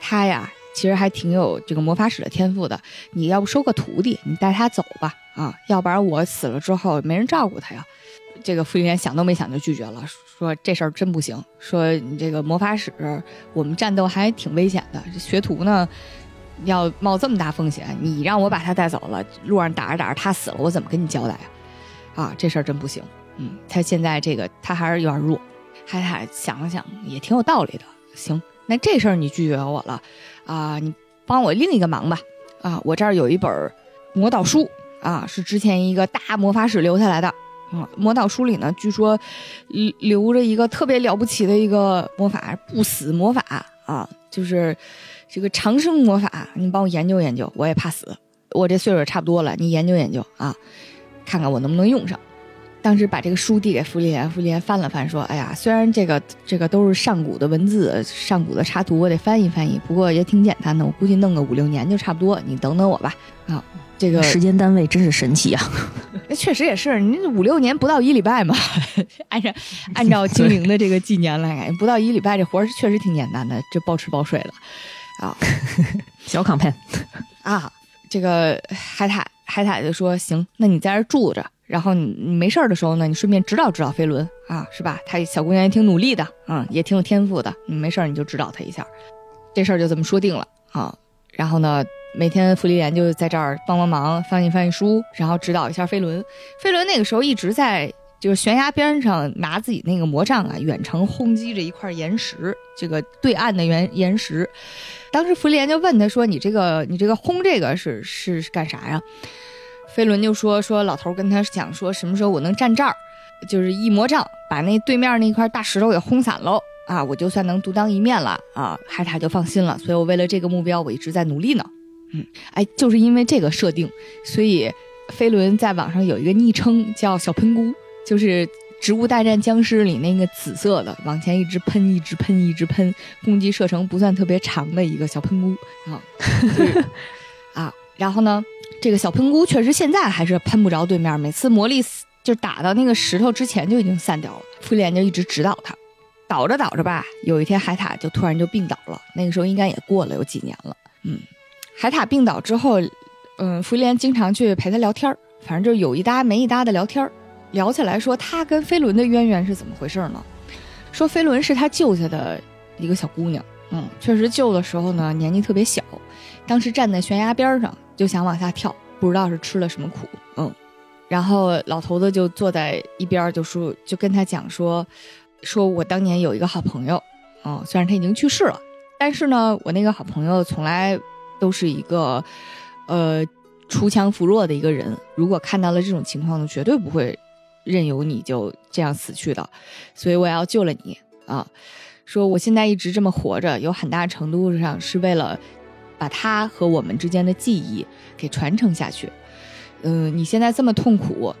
她呀，其实还挺有这个魔法使的天赋的。你要不收个徒弟，你带她走吧，啊，要不然我死了之后没人照顾她呀。”这个傅云莲想都没想就拒绝了，说这事儿真不行，说你这个魔法使，我们战斗还挺危险的，学徒呢。要冒这么大风险，你让我把他带走了，路上打着打着他死了，我怎么跟你交代啊？啊，这事儿真不行。嗯，他现在这个他还是有点弱。海塔想了想，也挺有道理的。行，那这事儿你拒绝我了啊？你帮我另一个忙吧。啊，我这儿有一本魔导书啊，是之前一个大魔法使留下来的。啊，魔导书里呢，据说留着一个特别了不起的一个魔法——不死魔法啊，就是这个长生魔法。你帮我研究研究，我也怕死。我这岁数差不多了，你研究研究啊，看看我能不能用上。当时把这个书递给傅立莲，傅立莲翻了翻，说：“哎呀，虽然这个这个都是上古的文字，上古的插图，我得翻译翻译，不过也挺简单的，我估计弄个五六年就差不多。你等等我吧。”啊，这个时间单位真是神奇啊！那确实也是，你五六年不到一礼拜嘛，按照按照精灵的这个纪年来看，不到一礼拜这活儿确实挺简单的，就包吃包睡了，啊，小康片啊，这个海獭海獭就说：“行，那你在这住着。”然后你你没事儿的时候呢，你顺便指导指导飞轮啊，是吧？她小姑娘也挺努力的，嗯，也挺有天赋的。你没事儿你就指导她一下，这事儿就这么说定了啊。然后呢，每天傅丽莲就在这儿帮帮忙，翻译翻译书，然后指导一下飞轮。飞轮那个时候一直在就是悬崖边上拿自己那个魔杖啊，远程轰击着一块岩石，这个对岸的岩岩石。当时傅丽莲就问他说：“你这个你这个轰这个是是干啥呀？”飞轮就说说老头跟他讲说什么时候我能站这儿，就是一魔杖把那对面那块大石头给轰散喽啊，我就算能独当一面了啊，海塔就放心了。所以我为了这个目标，我一直在努力呢。嗯，哎，就是因为这个设定，所以飞轮在网上有一个昵称叫小喷菇，就是《植物大战僵尸》里那个紫色的，往前一直喷，一直喷，一直喷，攻击射程不算特别长的一个小喷菇啊。啊，然后呢？这个小喷菇确实现在还是喷不着对面，每次魔力就打到那个石头之前就已经散掉了。傅莲就一直指导他，倒着倒着吧，有一天海獭就突然就病倒了。那个时候应该也过了有几年了。嗯，海獭病倒之后，嗯，傅莲经常去陪他聊天儿反正就有一搭没一搭的聊天聊起来说他跟飞轮的渊源是怎么回事呢？说飞轮是他救下的一个小姑娘，嗯，确实救的时候呢年纪特别小，当时站在悬崖边上。就想往下跳，不知道是吃了什么苦，嗯，然后老头子就坐在一边，就说，就跟他讲说，说我当年有一个好朋友，嗯，虽然他已经去世了，但是呢，我那个好朋友从来都是一个，呃，锄强扶弱的一个人，如果看到了这种情况呢，绝对不会任由你就这样死去的，所以我要救了你啊，说我现在一直这么活着，有很大程度上是为了。把他和我们之间的记忆给传承下去。嗯，你现在这么痛苦，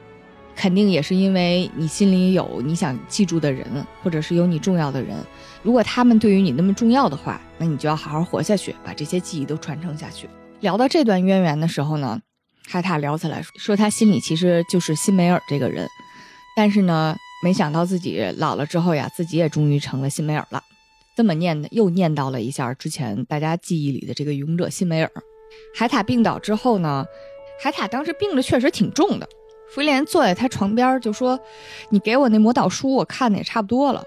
肯定也是因为你心里有你想记住的人，或者是有你重要的人。如果他们对于你那么重要的话，那你就要好好活下去，把这些记忆都传承下去。聊到这段渊源的时候呢，海塔聊起来说，他心里其实就是辛梅尔这个人，但是呢，没想到自己老了之后呀，自己也终于成了辛梅尔了。这么念的，又念叨了一下之前大家记忆里的这个勇者辛梅尔。海塔病倒之后呢，海塔当时病的确实挺重的。福莲坐在他床边就说：“你给我那魔导书，我看的也差不多了，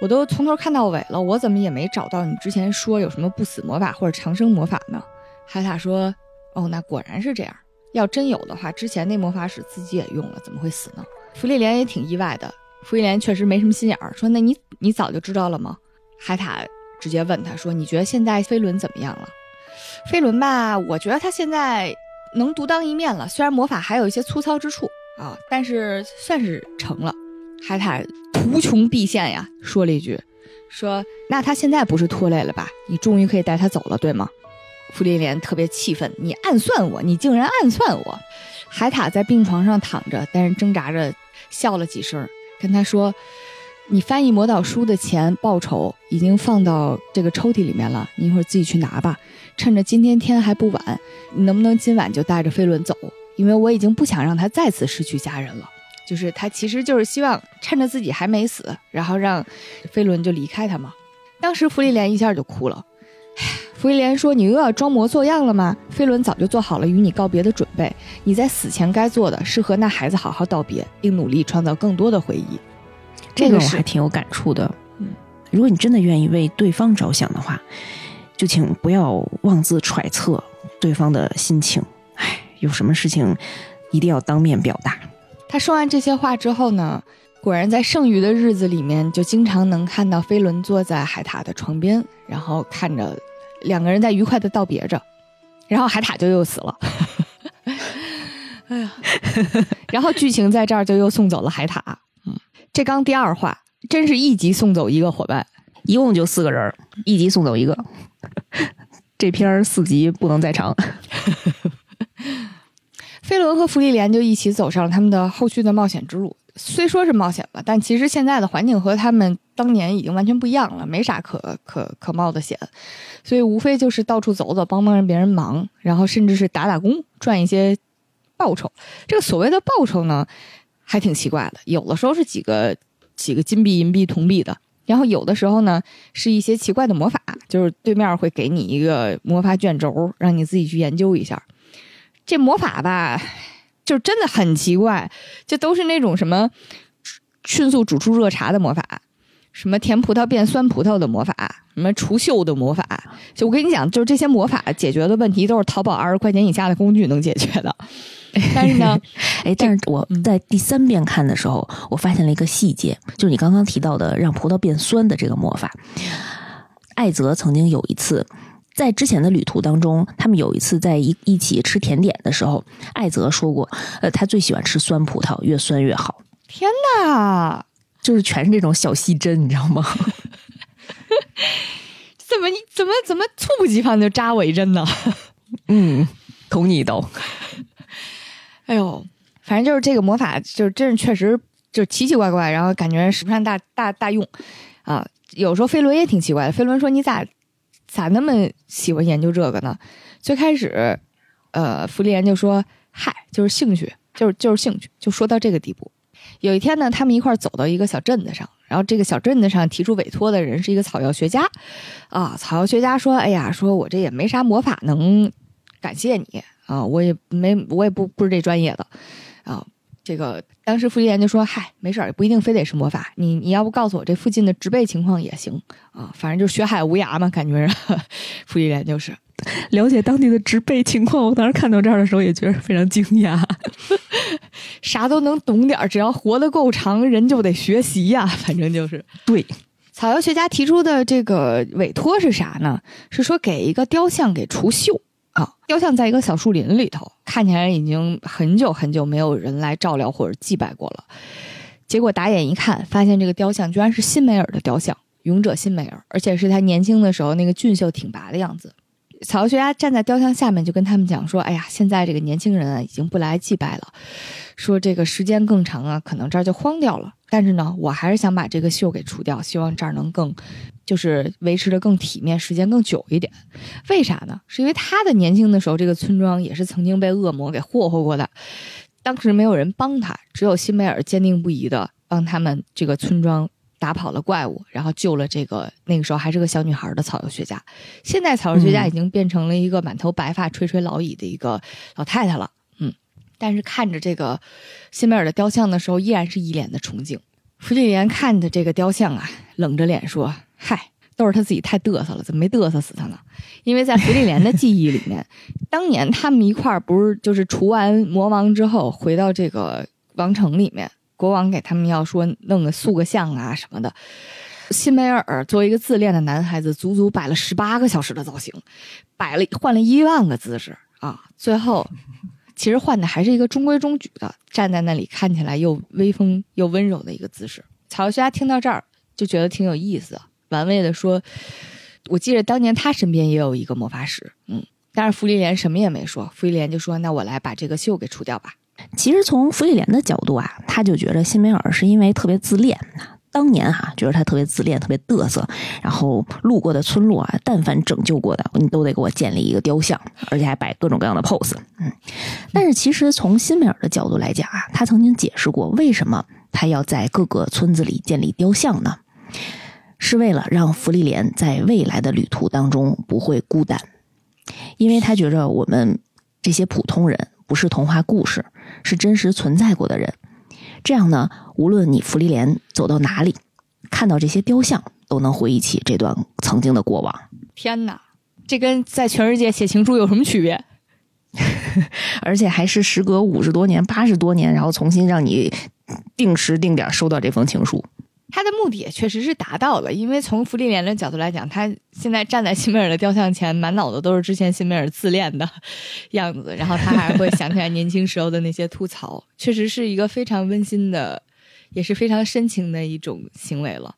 我都从头看到尾了，我怎么也没找到你之前说有什么不死魔法或者长生魔法呢？”海塔说：“哦，那果然是这样。要真有的话，之前那魔法使自己也用了，怎么会死呢？”弗利莲也挺意外的。弗利莲确实没什么心眼儿，说：“那你你早就知道了吗？”海塔直接问他说：“你觉得现在飞轮怎么样了？飞轮吧，我觉得他现在能独当一面了。虽然魔法还有一些粗糙之处啊，但是算是成了。”海塔图穷匕现呀，说了一句：“说那他现在不是拖累了吧？你终于可以带他走了，对吗？”傅丽莲特别气愤：“你暗算我！你竟然暗算我！”海塔在病床上躺着，但是挣扎着笑了几声，跟他说。你翻译魔导书的钱报酬已经放到这个抽屉里面了，你一会儿自己去拿吧。趁着今天天还不晚，你能不能今晚就带着飞轮走？因为我已经不想让他再次失去家人了。就是他其实就是希望趁着自己还没死，然后让飞轮就离开他嘛。当时弗利莲一下就哭了。弗利莲说：“你又要装模作样了吗？飞轮早就做好了与你告别的准备。你在死前该做的是和那孩子好好道别，并努力创造更多的回忆。”这个我还挺有感触的。嗯，如果你真的愿意为对方着想的话，就请不要妄自揣测对方的心情。哎，有什么事情一定要当面表达。他说完这些话之后呢，果然，在剩余的日子里面，就经常能看到飞轮坐在海獭的床边，然后看着两个人在愉快的道别着，然后海獭就又死了。哎呀，然后剧情在这儿就又送走了海獭。嗯，这刚第二话，真是一集送走一个伙伴。一共就四个人，一集送走一个。这篇儿四集不能再长。飞轮和芙莉莲就一起走上了他们的后续的冒险之路。虽说是冒险吧，但其实现在的环境和他们当年已经完全不一样了，没啥可可可冒的险，所以无非就是到处走走，帮帮别人忙，然后甚至是打打工，赚一些报酬。这个所谓的报酬呢，还挺奇怪的，有的时候是几个几个金币、银币、铜币的，然后有的时候呢是一些奇怪的魔法，就是对面会给你一个魔法卷轴，让你自己去研究一下。这魔法吧。就真的很奇怪，就都是那种什么迅速煮出热茶的魔法，什么甜葡萄变酸葡萄的魔法，什么除锈的魔法。就我跟你讲，就是这些魔法解决的问题都是淘宝二十块钱以下的工具能解决的。但是呢，哎，但是我在第三遍看的时候，我发现了一个细节，就是你刚刚提到的让葡萄变酸的这个魔法。艾泽曾经有一次。在之前的旅途当中，他们有一次在一一起吃甜点的时候，艾泽说过，呃，他最喜欢吃酸葡萄，越酸越好。天哪，就是全是这种小细针，你知道吗？怎么你怎么怎么猝不及防就扎我一针呢？嗯，捅你一刀。哎呦，反正就是这个魔法，就是真是确实就奇奇怪怪，然后感觉使不上大大大用啊。有时候飞轮也挺奇怪的，飞轮说你咋？咋那么喜欢研究这个呢？最开始，呃，福利莲就说：“嗨，就是兴趣，就是就是兴趣。”就说到这个地步。有一天呢，他们一块走到一个小镇子上，然后这个小镇子上提出委托的人是一个草药学家，啊，草药学家说：“哎呀，说我这也没啥魔法能感谢你啊，我也没，我也不不是这专业的，啊。”这个当时傅立莲就说：“嗨，没事儿，不一定非得是魔法。你你要不告诉我这附近的植被情况也行啊，反正就学海无涯嘛，感觉。傅立莲就是了解当地的植被情况。我当时看到这儿的时候也觉得非常惊讶，啥都能懂点儿，只要活得够长，人就得学习呀。反正就是对。草药学家提出的这个委托是啥呢？是说给一个雕像给除锈。”啊，雕像在一个小树林里头，看起来已经很久很久没有人来照料或者祭拜过了。结果打眼一看，发现这个雕像居然是辛梅尔的雕像，勇者辛梅尔，而且是他年轻的时候那个俊秀挺拔的样子。草药学家站在雕像下面，就跟他们讲说：“哎呀，现在这个年轻人啊，已经不来祭拜了，说这个时间更长啊，可能这儿就荒掉了。但是呢，我还是想把这个锈给除掉，希望这儿能更，就是维持的更体面，时间更久一点。为啥呢？是因为他的年轻的时候，这个村庄也是曾经被恶魔给霍霍过的，当时没有人帮他，只有辛梅尔坚定不移的帮他们这个村庄。”打跑了怪物，然后救了这个那个时候还是个小女孩的草药学家。现在草药学家已经变成了一个满头白发、垂垂老矣的一个老太太了。嗯，但是看着这个辛梅尔的雕像的时候，依然是一脸的崇敬。弗里莲看着这个雕像啊，冷着脸说：“嗨，都是他自己太嘚瑟了，怎么没嘚瑟死他呢？”因为在弗里莲的记忆里面，当年他们一块儿不是就是除完魔王之后，回到这个王城里面。国王给他们要说弄个塑个像啊什么的，辛梅尔作为一个自恋的男孩子，足足摆了十八个小时的造型，摆了换了一万个姿势啊，最后其实换的还是一个中规中矩的，站在那里看起来又威风又温柔的一个姿势。曹学家听到这儿就觉得挺有意思，玩味的说：“我记得当年他身边也有一个魔法师，嗯，但是芙莉莲什么也没说，芙莉莲就说：那我来把这个锈给除掉吧。”其实从弗里莲的角度啊，他就觉得辛梅尔是因为特别自恋。当年哈，觉得他特别自恋，特别嘚瑟。然后路过的村落啊，但凡拯救过的，你都得给我建立一个雕像，而且还摆各种各样的 pose。嗯，但是其实从辛梅尔的角度来讲啊，他曾经解释过，为什么他要在各个村子里建立雕像呢？是为了让弗利莲在未来的旅途当中不会孤单，因为他觉着我们这些普通人不是童话故事。是真实存在过的人，这样呢，无论你福利莲走到哪里，看到这些雕像，都能回忆起这段曾经的过往。天哪，这跟在全世界写情书有什么区别？而且还是时隔五十多年、八十多年，然后重新让你定时定点收到这封情书。他的目的也确实是达到了，因为从福利莲的角度来讲，他现在站在辛梅尔的雕像前，满脑子都是之前辛梅尔自恋的 样子，然后他还会想起来年轻时候的那些吐槽，确实是一个非常温馨的，也是非常深情的一种行为了。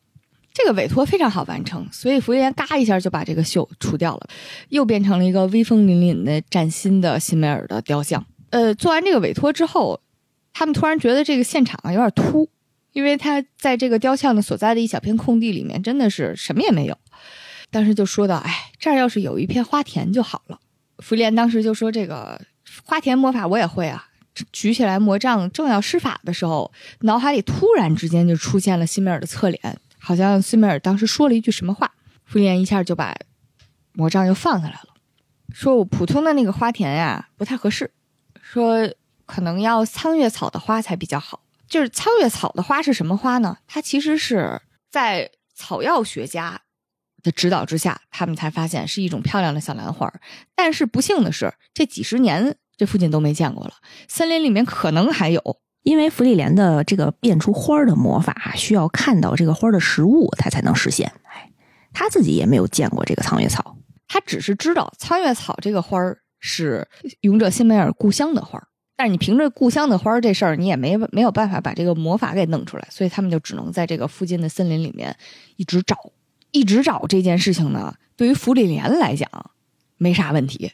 这个委托非常好完成，所以弗利莲嘎一下就把这个秀除掉了，又变成了一个威风凛凛的崭新的辛梅尔的雕像。呃，做完这个委托之后，他们突然觉得这个现场啊有点突。因为他在这个雕像的所在的一小片空地里面，真的是什么也没有。当时就说到：“哎，这儿要是有一片花田就好了。”福莲当时就说：“这个花田魔法我也会啊。”举起来魔杖正要施法的时候，脑海里突然之间就出现了辛梅尔的侧脸，好像辛梅尔当时说了一句什么话。福莲一下就把魔杖又放下来了，说：“我普通的那个花田呀不太合适，说可能要苍月草的花才比较好。”就是苍月草的花是什么花呢？它其实是在草药学家的指导之下，他们才发现是一种漂亮的小兰花。但是不幸的是，这几十年这附近都没见过了。森林里面可能还有，因为芙莉莲的这个变出花的魔法需要看到这个花的实物，它才能实现。哎，他自己也没有见过这个苍月草，他只是知道苍月草这个花是勇者辛梅尔故乡的花。但是你凭着故乡的花这事儿，你也没没有办法把这个魔法给弄出来，所以他们就只能在这个附近的森林里面一直找，一直找这件事情呢。对于弗里莲来讲，没啥问题，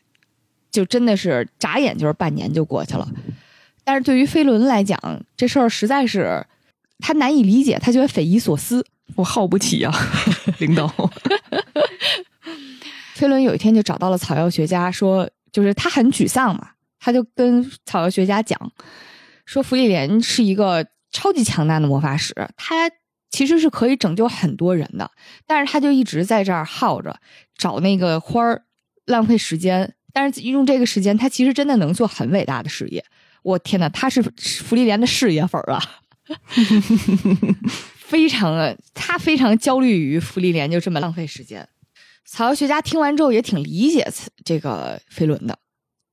就真的是眨眼就是半年就过去了。但是对于飞轮来讲，这事儿实在是他难以理解，他觉得匪夷所思。我耗不起啊，领导。飞轮有一天就找到了草药学家，说就是他很沮丧嘛。他就跟草药学家讲，说弗里莲是一个超级强大的魔法使，他其实是可以拯救很多人的，但是他就一直在这儿耗着找那个花儿，浪费时间。但是用这个时间，他其实真的能做很伟大的事业。我天呐，他是弗里莲的事业粉儿啊，非常的他非常焦虑于弗里莲就这么浪费时间。草药学家听完之后也挺理解这个飞轮的。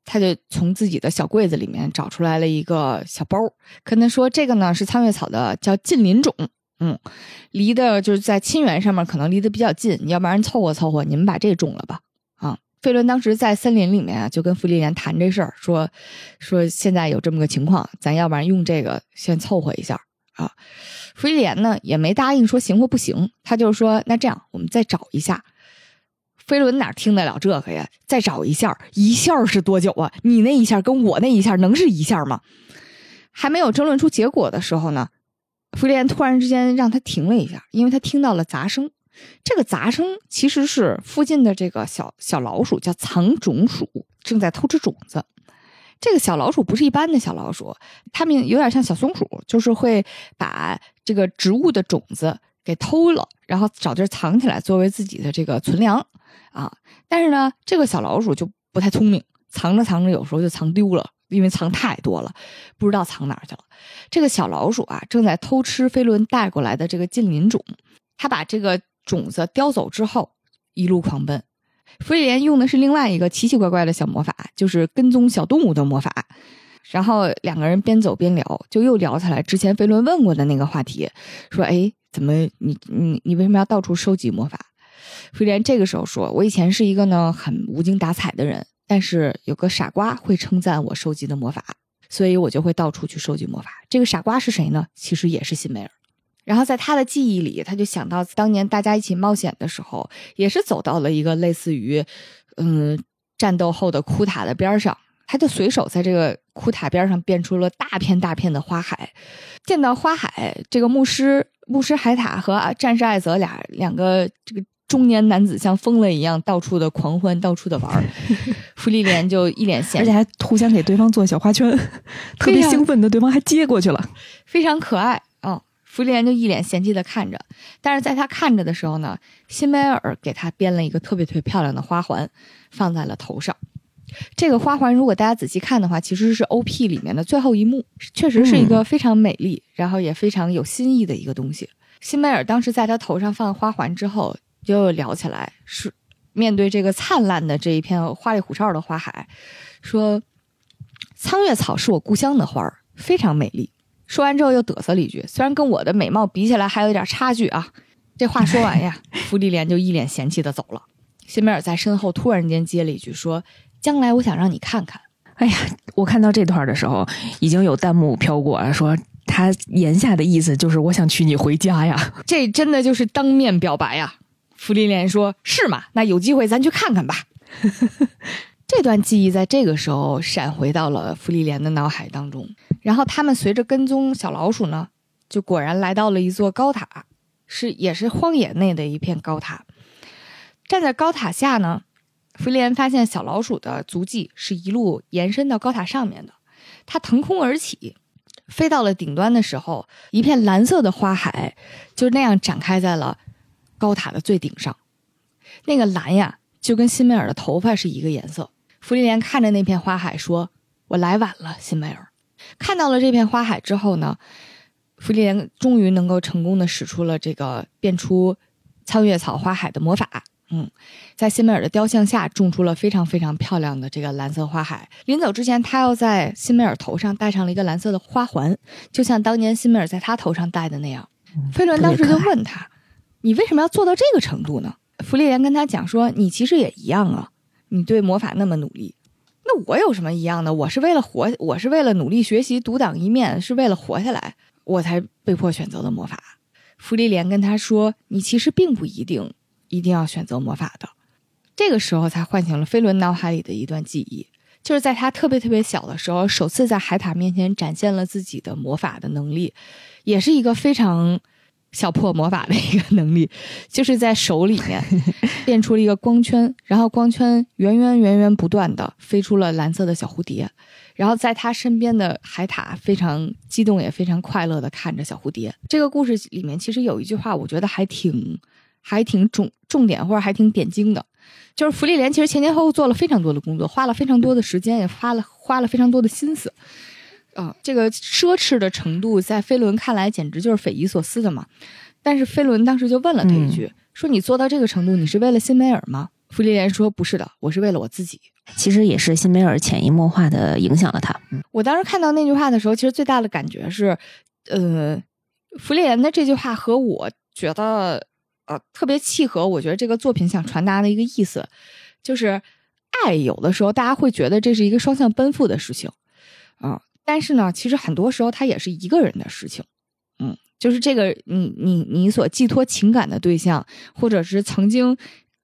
他就从自己的小柜子里面找出来了一个小包，跟他说：“这个呢是苍月草的，叫近邻种，嗯，离的就是在亲缘上面可能离得比较近，要不然凑合凑合，你们把这种了吧。”啊，费伦当时在森林里面啊，就跟弗利莲谈这事儿，说说现在有这么个情况，咱要不然用这个先凑合一下啊。弗利莲呢也没答应说行或不行，他就说那这样我们再找一下。飞轮哪听得了这个呀？再找一下，一下是多久啊？你那一下跟我那一下能是一下吗？还没有争论出结果的时候呢，弗莲突然之间让他停了一下，因为他听到了杂声。这个杂声其实是附近的这个小小老鼠，叫藏种鼠，正在偷吃种子。这个小老鼠不是一般的小老鼠，它们有点像小松鼠，就是会把这个植物的种子给偷了，然后找地儿藏起来，作为自己的这个存粮。啊，但是呢，这个小老鼠就不太聪明，藏着藏着，有时候就藏丢了，因为藏太多了，不知道藏哪儿去了。这个小老鼠啊，正在偷吃飞轮带过来的这个近邻种，它把这个种子叼走之后，一路狂奔。弗里莲用的是另外一个奇奇怪怪的小魔法，就是跟踪小动物的魔法。然后两个人边走边聊，就又聊起来之前飞轮问过的那个话题，说：“哎，怎么你你你为什么要到处收集魔法？”飞廉这个时候说：“我以前是一个呢很无精打采的人，但是有个傻瓜会称赞我收集的魔法，所以我就会到处去收集魔法。这个傻瓜是谁呢？其实也是辛梅尔。然后在他的记忆里，他就想到当年大家一起冒险的时候，也是走到了一个类似于嗯战斗后的枯塔的边上，他就随手在这个枯塔边上变出了大片大片的花海。见到花海，这个牧师牧师海塔和战士艾泽俩两个这个。”中年男子像疯了一样到处的狂欢，到处的玩儿。芙莉莲就一脸嫌，而且还互相给对方做小花圈，特别兴奋的对方还接过去了，非常可爱啊！芙莉莲就一脸嫌弃的看着，但是在他看着的时候呢，辛梅尔给他编了一个特别特别漂亮的花环，放在了头上。这个花环如果大家仔细看的话，其实是 O P 里面的最后一幕，确实是一个非常美丽，然后也非常有新意的一个东西。辛梅尔当时在他头上放花环之后。就聊起来，是面对这个灿烂的这一片花里胡哨的花海，说：“苍月草是我故乡的花儿，非常美丽。说完之后又嘚瑟了一句：“虽然跟我的美貌比起来还有点差距啊。”这话说完呀，芙莉莲就一脸嫌弃的走了。辛梅尔在身后突然间接了一句说：“将来我想让你看看。哎呀，我看到这段的时候，已经有弹幕飘过啊，说他言下的意思就是我想娶你回家呀。”这真的就是当面表白呀！芙莉莲说：“是吗？那有机会咱去看看吧。”这段记忆在这个时候闪回到了芙莉莲的脑海当中。然后他们随着跟踪小老鼠呢，就果然来到了一座高塔，是也是荒野内的一片高塔。站在高塔下呢，芙莉莲发现小老鼠的足迹是一路延伸到高塔上面的。它腾空而起，飞到了顶端的时候，一片蓝色的花海就那样展开在了高塔的最顶上。那个蓝呀，就跟辛梅尔的头发是一个颜色。芙莉莲看着那片花海说：“我来晚了，辛梅尔。”看到了这片花海之后呢，芙莉莲终于能够成功的使出了这个变出苍月草花海的魔法。嗯，在辛梅尔的雕像下种出了非常非常漂亮的这个蓝色花海。临走之前，他又在辛梅尔头上戴上了一个蓝色的花环，就像当年辛梅尔在他头上戴的那样。飞轮当时就问他：“你为什么要做到这个程度呢？”芙莉莲跟他讲说：“你其实也一样啊，你对魔法那么努力，那我有什么一样的？我是为了活，我是为了努力学习，独当一面，是为了活下来，我才被迫选择了魔法。”芙莉莲跟他说：“你其实并不一定。”一定要选择魔法的，这个时候才唤醒了飞轮脑海里的一段记忆，就是在他特别特别小的时候，首次在海獭面前展现了自己的魔法的能力，也是一个非常小破魔法的一个能力，就是在手里面 变出了一个光圈，然后光圈源源源源不断的飞出了蓝色的小蝴蝶，然后在他身边的海獭非常激动也非常快乐的看着小蝴蝶。这个故事里面其实有一句话，我觉得还挺。还挺重重点或者还挺点睛的，就是芙莉莲其实前前后后做了非常多的工作，花了非常多的时间，也花了花了非常多的心思，啊，这个奢侈的程度在飞轮看来简直就是匪夷所思的嘛。但是飞轮当时就问了他一句，说你做到这个程度，你是为了辛梅尔吗？芙莉莲说不是的，我是为了我自己。其实也是辛梅尔潜移默化的影响了他。我当时看到那句话的时候，其实最大的感觉是，呃，芙莉莲的这句话和我觉得。呃，特别契合，我觉得这个作品想传达的一个意思，就是爱有的时候大家会觉得这是一个双向奔赴的事情，啊，但是呢，其实很多时候它也是一个人的事情，嗯，就是这个你你你所寄托情感的对象，或者是曾经。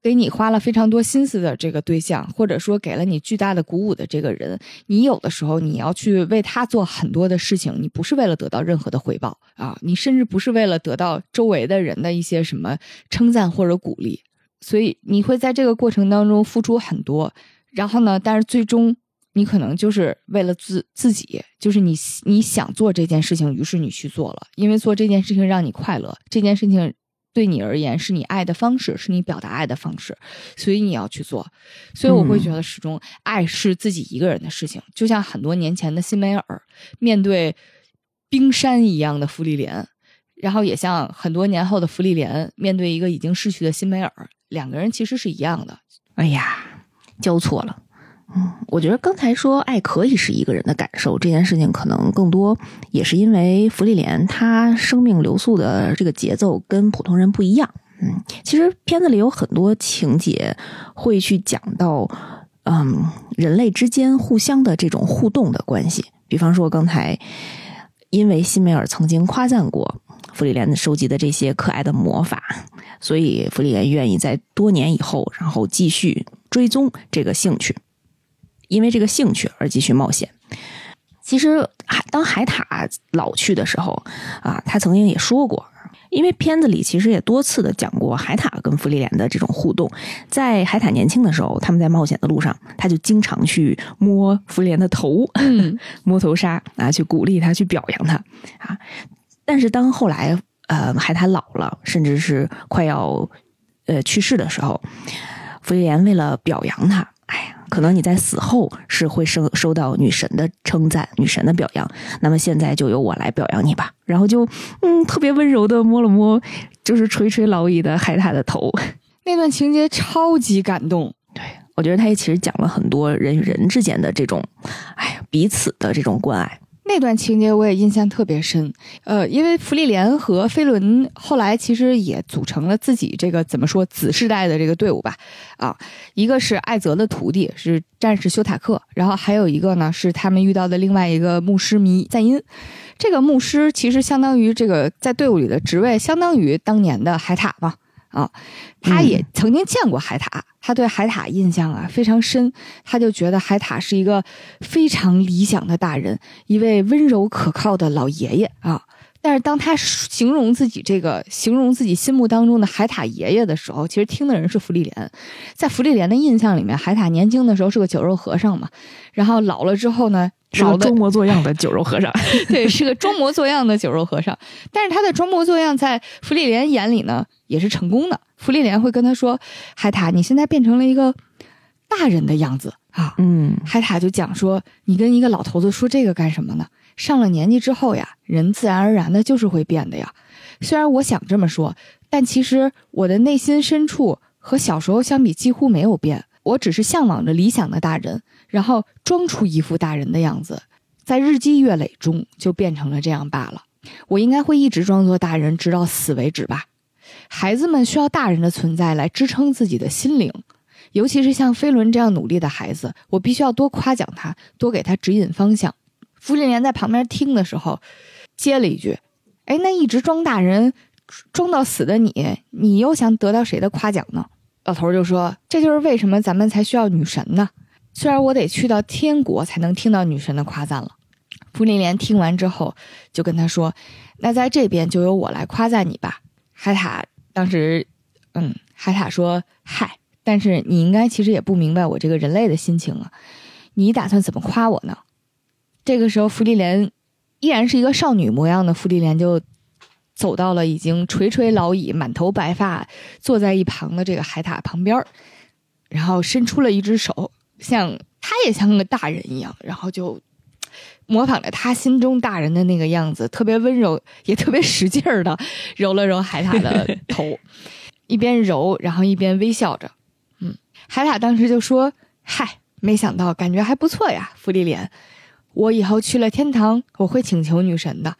给你花了非常多心思的这个对象，或者说给了你巨大的鼓舞的这个人，你有的时候你要去为他做很多的事情，你不是为了得到任何的回报啊，你甚至不是为了得到周围的人的一些什么称赞或者鼓励，所以你会在这个过程当中付出很多，然后呢，但是最终你可能就是为了自自己，就是你你想做这件事情，于是你去做了，因为做这件事情让你快乐，这件事情。对你而言，是你爱的方式，是你表达爱的方式，所以你要去做。所以我会觉得，始终爱是自己一个人的事情。就像很多年前的辛梅尔面对冰山一样的芙莉莲，然后也像很多年后的芙莉莲面对一个已经逝去的辛梅尔，两个人其实是一样的。哎呀，交错了。嗯，我觉得刚才说爱可以是一个人的感受这件事情，可能更多也是因为芙莉莲她生命流速的这个节奏跟普通人不一样。嗯，其实片子里有很多情节会去讲到，嗯，人类之间互相的这种互动的关系。比方说刚才，因为辛梅尔曾经夸赞过芙莉莲收集的这些可爱的魔法，所以芙莉莲愿意在多年以后，然后继续追踪这个兴趣。因为这个兴趣而继续冒险。其实，海当海獭老去的时候，啊，他曾经也说过，因为片子里其实也多次的讲过海獭跟芙莉莲的这种互动。在海獭年轻的时候，他们在冒险的路上，他就经常去摸芙莉莲的头，摸头杀啊，去鼓励他，去表扬他啊。但是当后来，呃，海獭老了，甚至是快要呃去世的时候，芙莉莲为了表扬他。可能你在死后是会收收到女神的称赞、女神的表扬，那么现在就由我来表扬你吧。然后就嗯，特别温柔的摸了摸，就是垂垂老矣的海獭的头。那段情节超级感动。对我觉得他也其实讲了很多人与人之间的这种，哎呀，彼此的这种关爱。那段情节我也印象特别深，呃，因为芙莉莲和飞轮后来其实也组成了自己这个怎么说子世代的这个队伍吧，啊，一个是艾泽的徒弟是战士修塔克，然后还有一个呢是他们遇到的另外一个牧师弥赞因，这个牧师其实相当于这个在队伍里的职位相当于当年的海塔嘛，啊，他也曾经见过海塔，他对海獭印象啊非常深，他就觉得海獭是一个非常理想的大人，一位温柔可靠的老爷爷啊。但是当他形容自己这个形容自己心目当中的海獭爷爷的时候，其实听的人是芙莉莲。在芙莉莲的印象里面，海獭年轻的时候是个酒肉和尚嘛，然后老了之后呢，是个装模作样的酒肉和尚。对，是个装模作样的酒肉和尚。但是他的装模作样在福利莲眼里呢，也是成功的。福利莲会跟他说：“海塔，你现在变成了一个大人的样子啊。”嗯海塔就讲说：“你跟一个老头子说这个干什么呢？上了年纪之后呀，人自然而然的就是会变的呀。虽然我想这么说，但其实我的内心深处和小时候相比几乎没有变。我只是向往着理想的大人，然后装出一副大人的样子，在日积月累中就变成了这样罢了。我应该会一直装作大人，直到死为止吧。孩子们需要大人的存在来支撑自己的心灵。”尤其是像飞轮这样努力的孩子，我必须要多夸奖他，多给他指引方向。芙莉莲在旁边听的时候，接了一句：“哎，那一直装大人，装到死的你，你又想得到谁的夸奖呢？”老头就说：“这就是为什么咱们才需要女神呢。虽然我得去到天国才能听到女神的夸赞了。”芙莉莲听完之后，就跟他说：“那在这边就由我来夸赞你吧。”海塔当时，嗯，海塔说：“嗨。”但是你应该其实也不明白我这个人类的心情啊，你打算怎么夸我呢？这个时候，芙莉莲依然是一个少女模样的芙莉莲就走到了已经垂垂老矣、满头白发、坐在一旁的这个海塔旁边儿然后伸出了一只手，像他也像个大人一样，然后就模仿着他心中大人的那个样子，特别温柔，也特别使劲儿的揉了揉海獭的头，一边揉，然后一边微笑着。嗯海獭当时就说：“嗨，没想到，感觉还不错呀，芙莉莲。我以后去了天堂，我会请求女神的。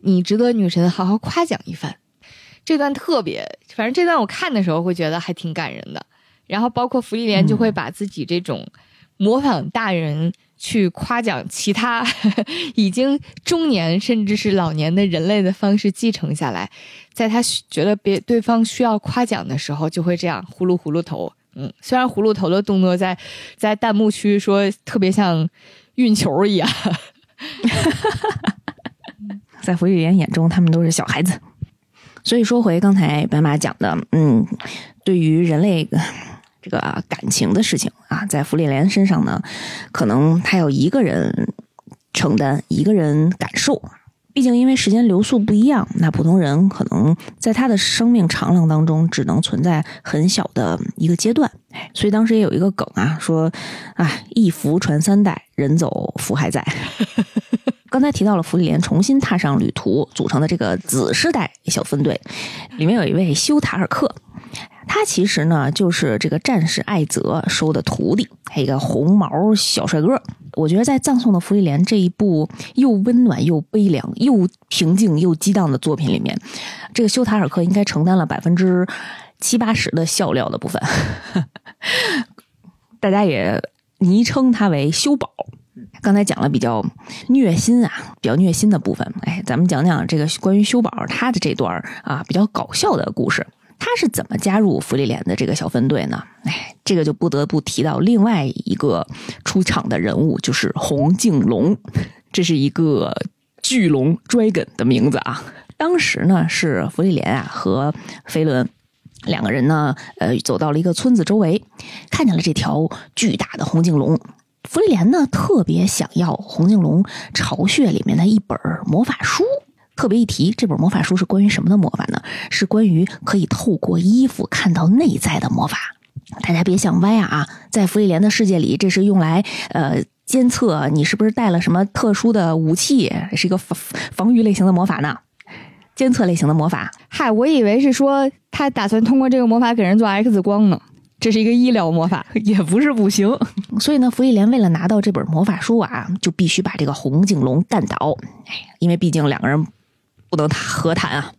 你值得女神好好夸奖一番。”这段特别，反正这段我看的时候会觉得还挺感人的。然后包括芙莉莲就会把自己这种模仿大人去夸奖其他 已经中年甚至是老年的人类的方式继承下来。在他觉得别对方需要夸奖的时候，就会这样呼噜呼噜头。嗯，虽然葫芦头的动作在在弹幕区说特别像运球一样，在福利莲眼中，他们都是小孩子。所以说回刚才白马讲的，嗯，对于人类这个感情的事情啊，在福利莲身上呢，可能他要一个人承担，一个人感受。毕竟，因为时间流速不一样，那普通人可能在他的生命长廊当中只能存在很小的一个阶段。所以当时也有一个梗啊，说：“啊，一福传三代，人走福还在。”刚才提到了福利莲重新踏上旅途组成的这个子世代小分队，里面有一位修塔尔克，他其实呢就是这个战士艾泽收的徒弟，还有一个红毛小帅哥。我觉得在葬送的芙莉莲这一部又温暖又悲凉、又平静又激荡的作品里面，这个修塔尔克应该承担了百分之七八十的笑料的部分。大家也昵称他为修宝。刚才讲了比较虐心啊，比较虐心的部分。哎，咱们讲讲这个关于修宝他的这段啊比较搞笑的故事。他是怎么加入芙莉莲的这个小分队呢？哎，这个就不得不提到另外一个出场的人物，就是红颈龙。这是一个巨龙 dragon 的名字啊。当时呢，是芙莉莲啊和飞轮两个人呢，呃，走到了一个村子周围，看见了这条巨大的红颈龙。芙莉莲呢，特别想要红颈龙巢穴里面的一本魔法书。特别一提，这本魔法书是关于什么的魔法呢？是关于可以透过衣服看到内在的魔法。大家别想歪啊！在芙莉莲的世界里，这是用来呃监测你是不是带了什么特殊的武器，是一个防防御类型的魔法呢。监测类型的魔法。嗨，我以为是说他打算通过这个魔法给人做 X 光呢。这是一个医疗魔法。也不是不行。所以呢，芙莉莲为了拿到这本魔法书啊，就必须把这个红颈龙干倒。哎，因为毕竟两个人不能和谈啊，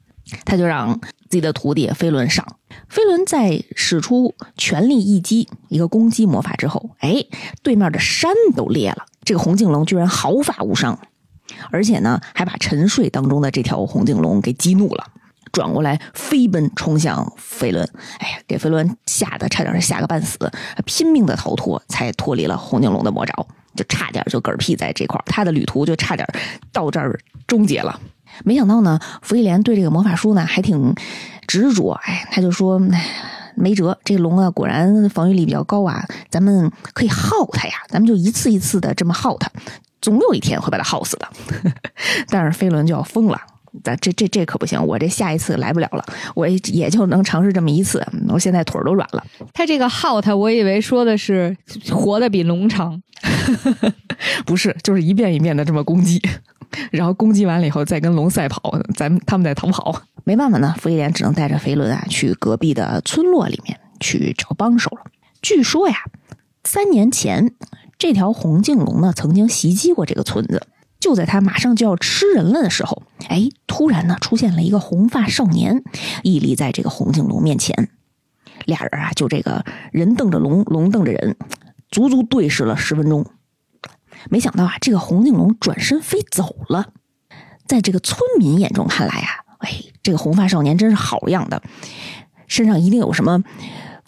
他就让自己的徒弟飞轮上。飞轮在使出全力一击一个攻击魔法之后，哎，对面的山都裂了，这个红颈龙居然毫发无伤，而且呢，还把沉睡当中的这条红颈龙给激怒了。转过来飞奔冲向飞轮，哎呀，给飞轮吓得差点是吓个半死，拼命的逃脱，才脱离了红颈龙的魔爪，就差点就嗝屁在这块儿，他的旅途就差点到这儿终结了。没想到呢，芙莉莲对这个魔法书呢还挺执着，哎，他就说，哎，没辙，这龙啊果然防御力比较高啊，咱们可以耗它呀，咱们就一次一次的这么耗它，总有一天会把它耗死的。但是飞轮就要疯了。咱这这这可不行，我这下一次来不了了，我也也就能尝试这么一次，我现在腿儿都软了。他这个耗他，我以为说的是活得比龙长，不是，就是一遍一遍的这么攻击，然后攻击完了以后再跟龙赛跑，咱们他们在逃跑。没办法呢，福伊莲只能带着飞轮啊去隔壁的村落里面去找帮手了。据说呀，三年前这条红颈龙呢曾经袭击过这个村子。就在他马上就要吃人了的时候，哎，突然呢出现了一个红发少年，屹立在这个红颈龙面前。俩人啊，就这个人瞪着龙，龙瞪着人，足足对视了十分钟。没想到啊，这个红颈龙转身飞走了。在这个村民眼中看来啊，哎，这个红发少年真是好样的，身上一定有什么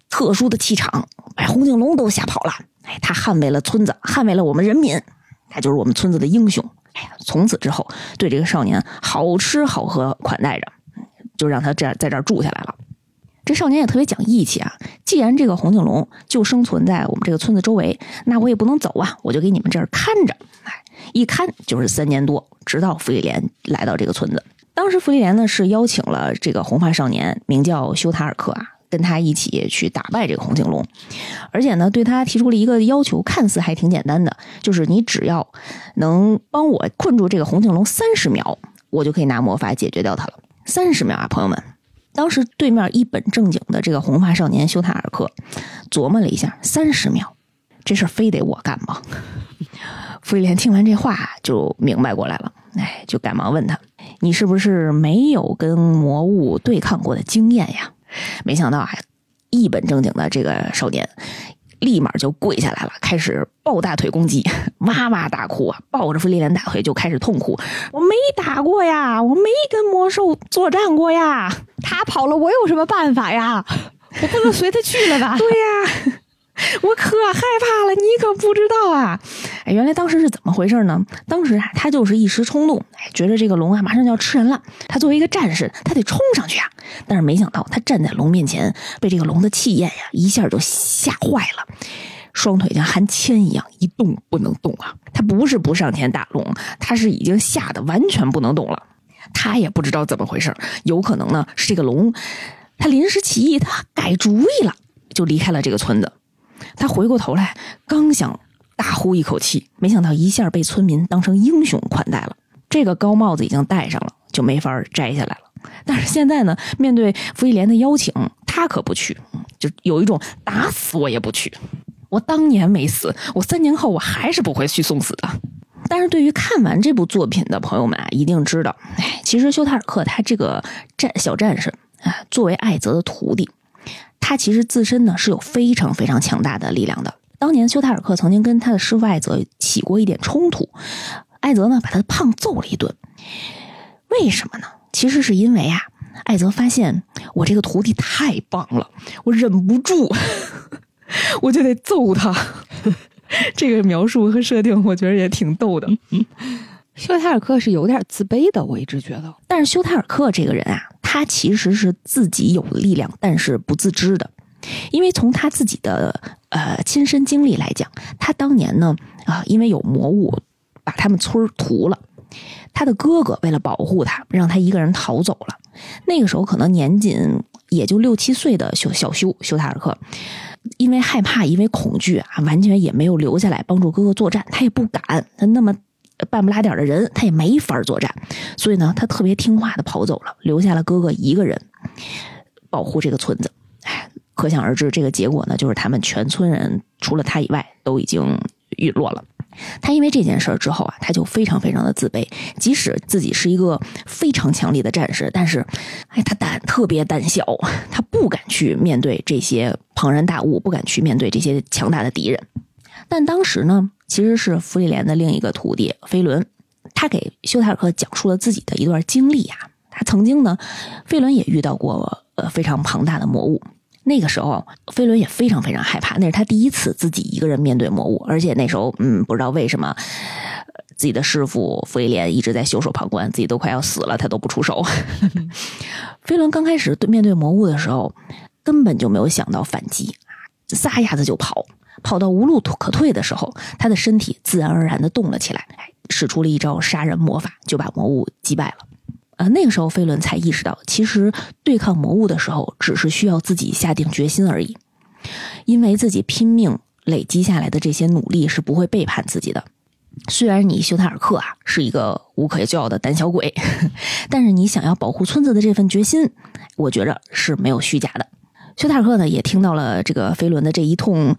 特殊的气场，把红颈龙都吓跑了。哎，他捍卫了村子，捍卫了我们人民，他就是我们村子的英雄。哎呀，从此之后，对这个少年好吃好喝款待着，就让他这样在这儿住下来了。这少年也特别讲义气啊！既然这个红颈龙就生存在我们这个村子周围，那我也不能走啊，我就给你们这儿看着。哎，一看就是三年多，直到弗利莲来到这个村子。当时弗利莲呢是邀请了这个红发少年，名叫修塔尔克啊。跟他一起去打败这个红颈龙，而且呢，对他提出了一个要求，看似还挺简单的，就是你只要能帮我困住这个红颈龙三十秒，我就可以拿魔法解决掉它了。三十秒啊，朋友们！当时对面一本正经的这个红发少年修塔尔克琢磨了一下，三十秒，这事儿非得我干吗？弗里莲听完这话就明白过来了，哎，就赶忙问他：“你是不是没有跟魔物对抗过的经验呀？”没想到啊，一本正经的这个少年，立马就跪下来了，开始抱大腿攻击，哇哇大哭啊，抱着弗利莲大腿就开始痛哭。我没打过呀，我没跟魔兽作战过呀，他跑了，我有什么办法呀？我不能随他去了吧？对呀。我可害怕了，你可不知道啊！哎，原来当时是怎么回事呢？当时啊，他就是一时冲动，哎，觉得这个龙啊马上就要吃人了，他作为一个战士，他得冲上去啊！但是没想到，他站在龙面前，被这个龙的气焰呀一下就吓坏了，双腿像含铅一样，一动不能动啊！他不是不上前打龙，他是已经吓得完全不能动了。他也不知道怎么回事，有可能呢是这个龙，他临时起意，他改主意了，就离开了这个村子。他回过头来，刚想大呼一口气，没想到一下被村民当成英雄款待了。这个高帽子已经戴上了，就没法摘下来了。但是现在呢，面对福伊莲的邀请，他可不去，就有一种打死我也不去。我当年没死，我三年后我还是不会去送死的。但是对于看完这部作品的朋友们啊，一定知道，哎，其实修塔尔克他这个战小战士啊，作为艾泽的徒弟。他其实自身呢是有非常非常强大的力量的。当年修塔尔克曾经跟他的师傅艾泽起过一点冲突，艾泽呢把他胖揍了一顿。为什么呢？其实是因为啊，艾泽发现我这个徒弟太棒了，我忍不住，我就得揍他。这个描述和设定，我觉得也挺逗的。修塔尔克是有点自卑的，我一直觉得。但是修塔尔克这个人啊。他其实是自己有力量，但是不自知的，因为从他自己的呃亲身经历来讲，他当年呢啊，因为有魔物把他们村屠了，他的哥哥为了保护他，让他一个人逃走了。那个时候可能年仅也就六七岁的修小修修塔尔克，因为害怕，因为恐惧啊，完全也没有留下来帮助哥哥作战，他也不敢，他那么。半不拉点的人，他也没法作战，所以呢，他特别听话的跑走了，留下了哥哥一个人保护这个村子。哎，可想而知，这个结果呢，就是他们全村人除了他以外都已经陨落了。他因为这件事儿之后啊，他就非常非常的自卑，即使自己是一个非常强力的战士，但是，哎，他胆特别胆小，他不敢去面对这些庞然大物，不敢去面对这些强大的敌人。但当时呢，其实是弗里莲的另一个徒弟飞轮，他给休泰尔克讲述了自己的一段经历啊。他曾经呢，飞轮也遇到过呃非常庞大的魔物。那个时候，飞轮也非常非常害怕，那是他第一次自己一个人面对魔物，而且那时候，嗯，不知道为什么，自己的师傅弗里莲一直在袖手旁观，自己都快要死了，他都不出手。飞轮刚开始对面对魔物的时候，根本就没有想到反击，撒丫子就跑，跑到无路可退的时候，他的身体自然而然的动了起来，使出了一招杀人魔法，就把魔物击败了。呃，那个时候飞轮才意识到，其实对抗魔物的时候，只是需要自己下定决心而已。因为自己拼命累积下来的这些努力是不会背叛自己的。虽然你修塔尔克啊是一个无可救药的胆小鬼，但是你想要保护村子的这份决心，我觉着是没有虚假的。修塔尔克呢也听到了这个飞轮的这一通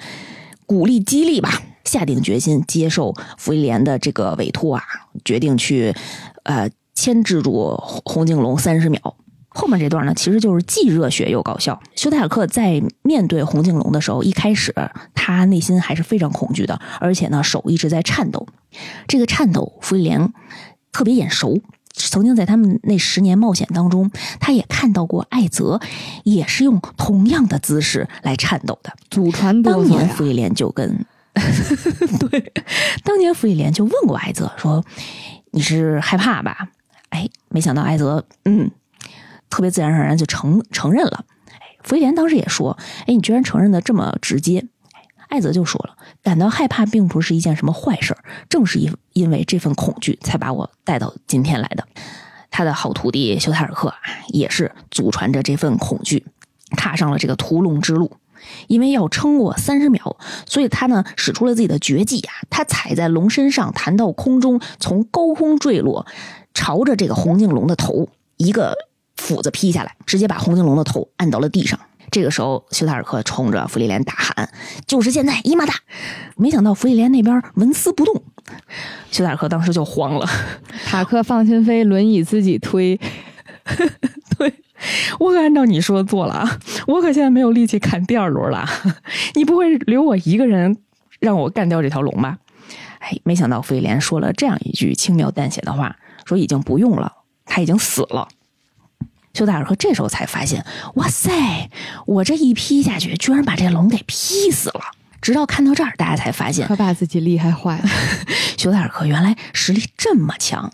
鼓励激励吧，下定决心接受弗里莲的这个委托啊，决定去呃。牵制住红颈龙三十秒，后面这段呢，其实就是既热血又搞笑。休泰尔克在面对红颈龙的时候，一开始他内心还是非常恐惧的，而且呢，手一直在颤抖。这个颤抖，弗利莲特别眼熟，曾经在他们那十年冒险当中，他也看到过艾泽也是用同样的姿势来颤抖的。祖传当年弗里莲就跟 对，当年弗里莲就问过艾泽说：“你是害怕吧？”哎，没想到艾泽，嗯，特别自然而然就承承认了。弗里莲当时也说：“哎，你居然承认的这么直接。”艾泽就说了：“感到害怕并不是一件什么坏事儿正是因因为这份恐惧，才把我带到今天来的。”他的好徒弟修泰尔克啊也是祖传着这份恐惧，踏上了这个屠龙之路。因为要撑过三十秒，所以他呢使出了自己的绝技啊！他踩在龙身上，弹到空中，从高空坠落。朝着这个红颈龙的头一个斧子劈下来，直接把红颈龙的头按到了地上。这个时候，休塔尔克冲着弗里莲大喊：“就是现在，伊玛达！”没想到弗里莲那边纹丝不动，休塔尔克当时就慌了。塔克放心飞，轮椅自己推。对，我可按照你说的做了啊！我可现在没有力气砍第二轮了。你不会留我一个人让我干掉这条龙吧？哎，没想到弗里莲说了这样一句轻描淡写的话。说已经不用了，他已经死了。修达尔克这时候才发现，哇塞，我这一劈下去，居然把这龙给劈死了。直到看到这儿，大家才发现，可把自己厉害坏了。修达尔克原来实力这么强，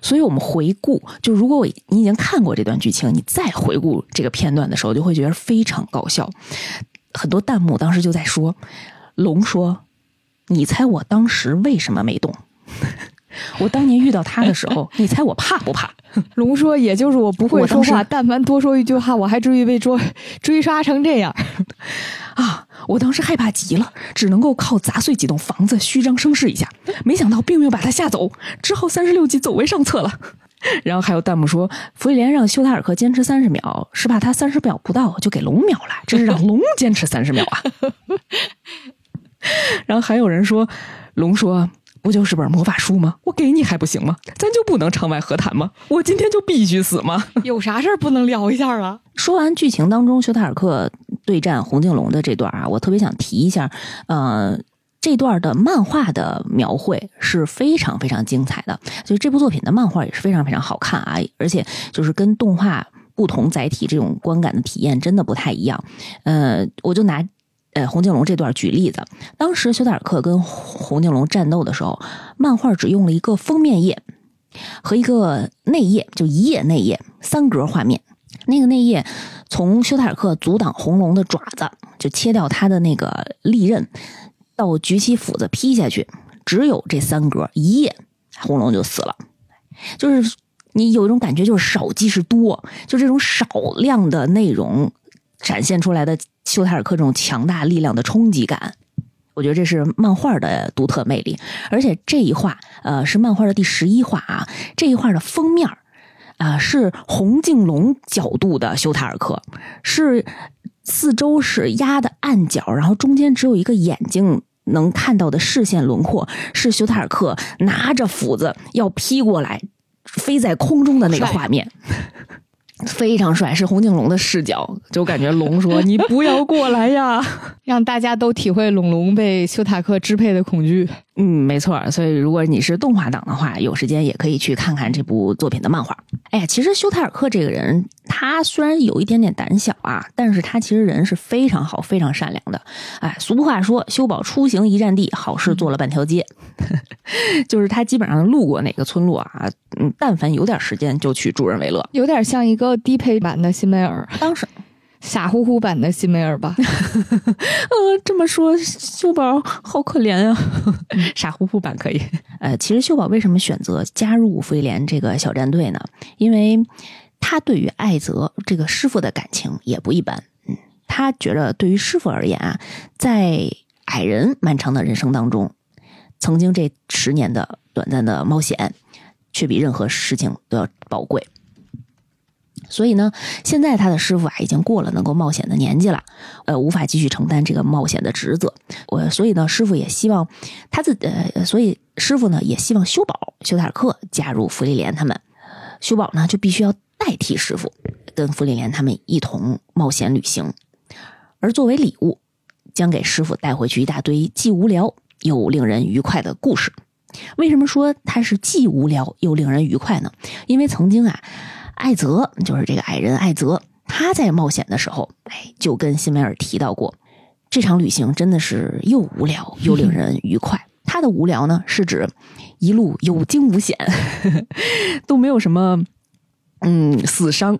所以我们回顾，就如果我你已经看过这段剧情，你再回顾这个片段的时候，就会觉得非常搞笑。很多弹幕当时就在说：“龙说，你猜我当时为什么没动？” 我当年遇到他的时候，你猜我怕不怕？龙说：“也就是我不会说话，但凡多说一句话，我还至于被追追杀成这样 啊！我当时害怕极了，只能够靠砸碎几栋房子虚张声势一下。没想到并没有把他吓走，只好三十六计走为上策了。然后还有弹幕说，弗里莲让修塔尔克坚持三十秒，是怕他三十秒不到就给龙秒了，这是让龙坚持三十秒啊！然后还有人说，龙说。”不就是本魔法书吗？我给你还不行吗？咱就不能场外和谈吗？我今天就必须死吗？有啥事儿不能聊一下啊？说完剧情当中休塔尔克对战红颈龙的这段啊，我特别想提一下，呃，这段的漫画的描绘是非常非常精彩的，所以这部作品的漫画也是非常非常好看啊，而且就是跟动画不同载体这种观感的体验真的不太一样。呃，我就拿。呃，红颈龙这段举例子，当时休达尔克跟红颈龙战斗的时候，漫画只用了一个封面页和一个内页，就一页内页三格画面。那个内页从休达尔克阻挡红龙的爪子，就切掉他的那个利刃，到举起斧子劈下去，只有这三格一页，红龙就死了。就是你有一种感觉，就是少即是多，就这种少量的内容展现出来的。休塔尔克这种强大力量的冲击感，我觉得这是漫画的独特魅力。而且这一画，呃，是漫画的第十一画啊。这一画的封面啊，是红颈龙角度的修塔尔克，是四周是压的暗角，然后中间只有一个眼睛能看到的视线轮廓，是修塔尔克拿着斧子要劈过来，飞在空中的那个画面。非常帅，是洪景龙的视角，就感觉龙说：“你不要过来呀！” 让大家都体会龙龙被修塔克支配的恐惧。嗯，没错儿。所以，如果你是动画党的话，有时间也可以去看看这部作品的漫画。哎呀，其实修塔尔克这个人，他虽然有一点点胆小啊，但是他其实人是非常好、非常善良的。哎，俗话说“修宝出行一站地，好事做了半条街”，就是他基本上路过哪个村落啊，嗯，但凡有点时间就去助人为乐。有点像一个低配版的辛梅尔，当时，傻乎乎版的辛梅尔吧？呃，这么说，秀宝好可怜啊，傻乎乎版可以。呃，其实秀宝为什么选择加入福利连这个小战队呢？因为他对于艾泽这个师傅的感情也不一般。嗯，他觉得对于师傅而言啊，在矮人漫长的人生当中，曾经这十年的短暂的冒险，却比任何事情都要宝贵。所以呢，现在他的师傅啊已经过了能够冒险的年纪了，呃，无法继续承担这个冒险的职责。我所以呢，师傅也希望他自呃，所以师傅呢也希望修宝、修塔尔克加入福利连他们。修宝呢就必须要代替师傅，跟福利连他们一同冒险旅行。而作为礼物，将给师傅带回去一大堆既无聊又令人愉快的故事。为什么说它是既无聊又令人愉快呢？因为曾经啊。艾泽就是这个矮人艾泽，他在冒险的时候，哎，就跟辛梅尔提到过，这场旅行真的是又无聊又令人愉快。他的无聊呢，是指一路有惊无险，都没有什么嗯死伤，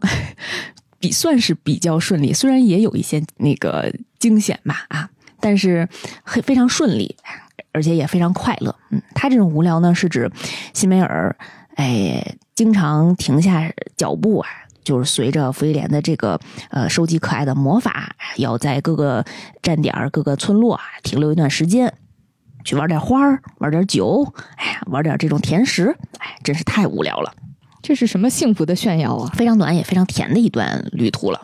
比算是比较顺利。虽然也有一些那个惊险吧啊，但是很非常顺利，而且也非常快乐。嗯，他这种无聊呢，是指辛梅尔。哎，经常停下脚步啊，就是随着福利莲的这个呃收集可爱的魔法，要在各个站点儿、各个村落啊停留一段时间，去玩点花儿，玩点酒，哎呀，玩点这种甜食，哎，真是太无聊了。这是什么幸福的炫耀啊！非常暖也非常甜的一段旅途了。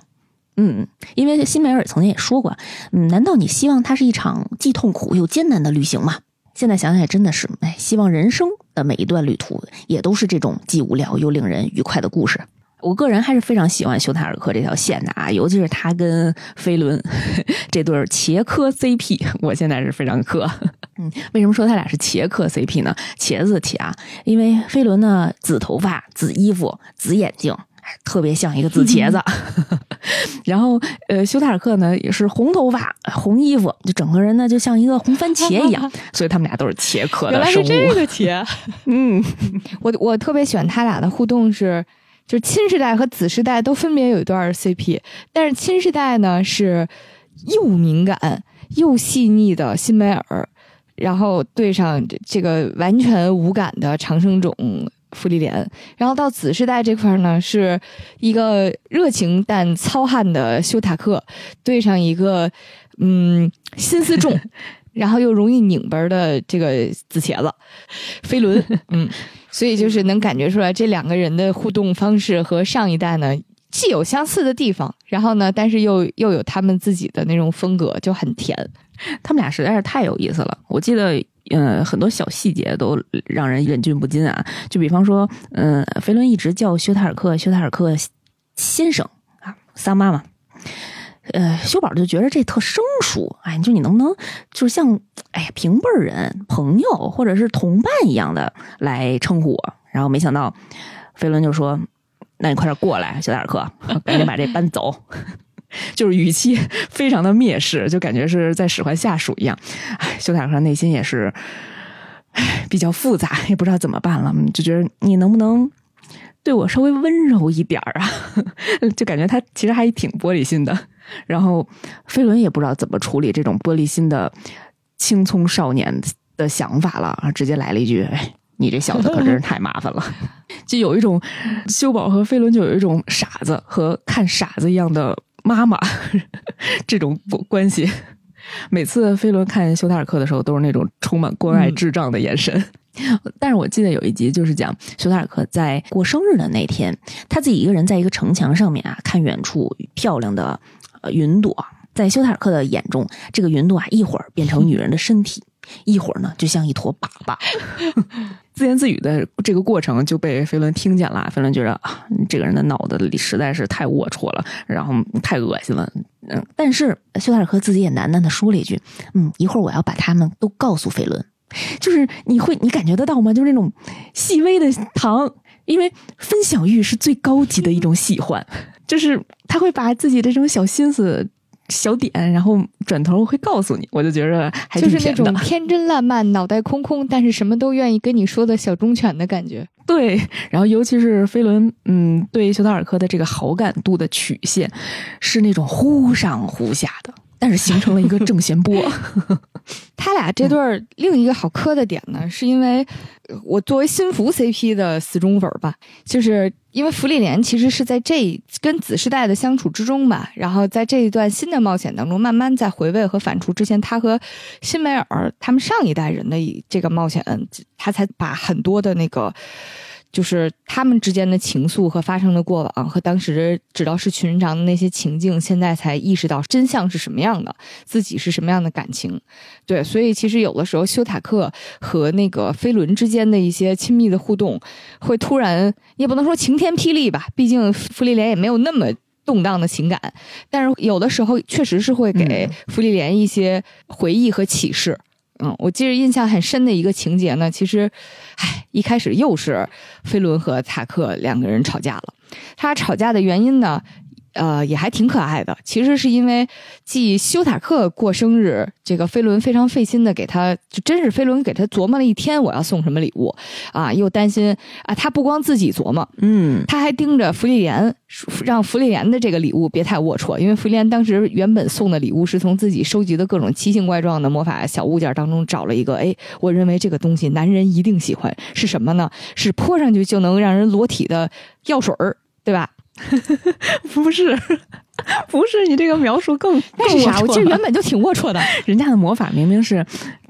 嗯，因为辛梅尔曾经也说过，嗯，难道你希望它是一场既痛苦又艰难的旅行吗？现在想想也真的是，哎，希望人生的每一段旅途也都是这种既无聊又令人愉快的故事。我个人还是非常喜欢修塔尔克这条线的啊，尤其是他跟飞轮 这对茄科 CP，我现在是非常磕。嗯，为什么说他俩是茄科 CP 呢？茄子的茄啊，因为飞轮呢紫头发、紫衣服、紫眼睛。特别像一个紫茄子，然后呃，休塔尔克呢也是红头发、红衣服，就整个人呢就像一个红番茄一样，所以他们俩都是茄科原来的生物。是这个 茄。嗯，我我特别喜欢他俩的互动是，就是亲世代和子世代都分别有一段 CP，但是亲世代呢是又敏感又细腻的辛梅尔，然后对上这这个完全无感的长生种。芙莉莲，然后到子世代这块儿呢，是一个热情但糙汉的修塔克，对上一个嗯心思重，然后又容易拧巴儿的这个紫茄子飞轮，嗯，所以就是能感觉出来这两个人的互动方式和上一代呢既有相似的地方，然后呢，但是又又有他们自己的那种风格，就很甜。他们俩实在是太有意思了。我记得，呃，很多小细节都让人忍俊不禁啊。就比方说，嗯、飞轮一直叫修塔尔克修塔尔克先生啊，桑妈妈。呃，修宝就觉得这特生疏，哎，就你能不能就是像哎呀平辈人、朋友或者是同伴一样的来称呼我？然后没想到飞轮就说：“那你快点过来，修塔尔克，赶紧把这搬走。” 就是语气 非常的蔑视，就感觉是在使唤下属一样。哎，修塔克内心也是，唉，比较复杂，也不知道怎么办了，就觉得你能不能对我稍微温柔一点儿啊？就感觉他其实还挺玻璃心的。然后飞轮也不知道怎么处理这种玻璃心的青葱少年的想法了，直接来了一句：“，你这小子可真是太麻烦了。”就有一种修宝和飞轮就有一种傻子和看傻子一样的妈妈 这种关系。每次飞轮看修塔尔克的时候，都是那种充满关爱智障的眼神。但是我记得有一集就是讲修塔尔克在过生日的那天，他自己一个人在一个城墙上面啊，看远处漂亮的呃云朵，在休塔尔克的眼中，这个云朵啊，一会儿变成女人的身体，一会儿呢就像一坨粑粑。自言自语的这个过程就被飞轮听见了，飞轮觉得啊，这个人的脑子里实在是太龌龊了，然后太恶心了。嗯，但是休塔尔克自己也喃喃的说了一句：“嗯，一会儿我要把他们都告诉飞轮。”就是你会你感觉得到吗？就是那种细微的糖，因为分享欲是最高级的一种喜欢，就是他会把自己这种小心思、小点，然后转头会告诉你，我就觉得还就是那。种天真烂漫、脑袋空空，但是什么都愿意跟你说的小忠犬的感觉。对，然后尤其是飞轮，嗯，对休塔尔科的这个好感度的曲线是那种忽上忽下的，但是形成了一个正弦波。他俩这对儿另一个好磕的点呢，是因为呃我作为新福 CP 的死忠粉儿吧，就是因为芙莉莲其实是在这跟子世代的相处之中吧，然后在这一段新的冒险当中，慢慢在回味和反刍之前他和辛梅尔他们上一代人的这个冒险，他才把很多的那个。就是他们之间的情愫和发生的过往，和当时指导师群长的那些情境，现在才意识到真相是什么样的，自己是什么样的感情。对，所以其实有的时候休塔克和那个飞轮之间的一些亲密的互动，会突然也不能说晴天霹雳吧，毕竟芙莉莲也没有那么。动荡的情感，但是有的时候确实是会给芙莉莲一些回忆和启示。嗯，我记得印象很深的一个情节呢，其实，唉，一开始又是飞轮和塔克两个人吵架了。他吵架的原因呢，呃，也还挺可爱的。其实是因为继休塔克过生日，这个飞轮非常费心的给他，就真是飞轮给他琢磨了一天，我要送什么礼物啊，又担心啊，他不光自己琢磨，嗯，他还盯着芙莉莲，让芙莉莲的这个礼物别太龌龊，因为芙莉莲当时原本送的礼物是从自己收集的各种奇形怪状的魔法小物件当中找了一个，哎，我认为这个东西男人一定喜欢，是什么呢？是泼上去就能让人裸体的药水儿，对吧？不是，不是，你这个描述更那是啥？我其实原本本就挺龌龊的，人家的魔法明明是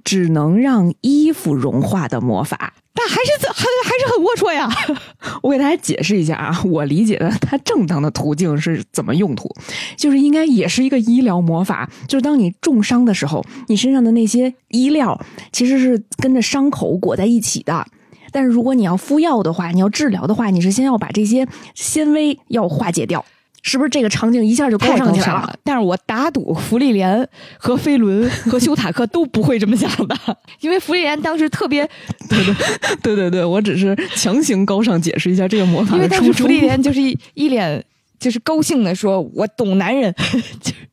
只能让衣服融化的魔法。但还是这还还是很龌龊呀。我给大家解释一下啊，我理解的它正当的途径是怎么用途，就是应该也是一个医疗魔法，就是当你重伤的时候，你身上的那些衣料其实是跟着伤口裹在一起的。但是如果你要敷药的话，你要治疗的话，你是先要把这些纤维要化解掉，是不是这个场景一下就高太尚起来了？但是我打赌芙莉莲和飞轮和修塔克都不会这么想的，因为芙莉莲当时特别 对对对对对，我只是强行高尚解释一下这个魔法因为当。时芙莉莲就是一一脸就是高兴的说：“我懂男人，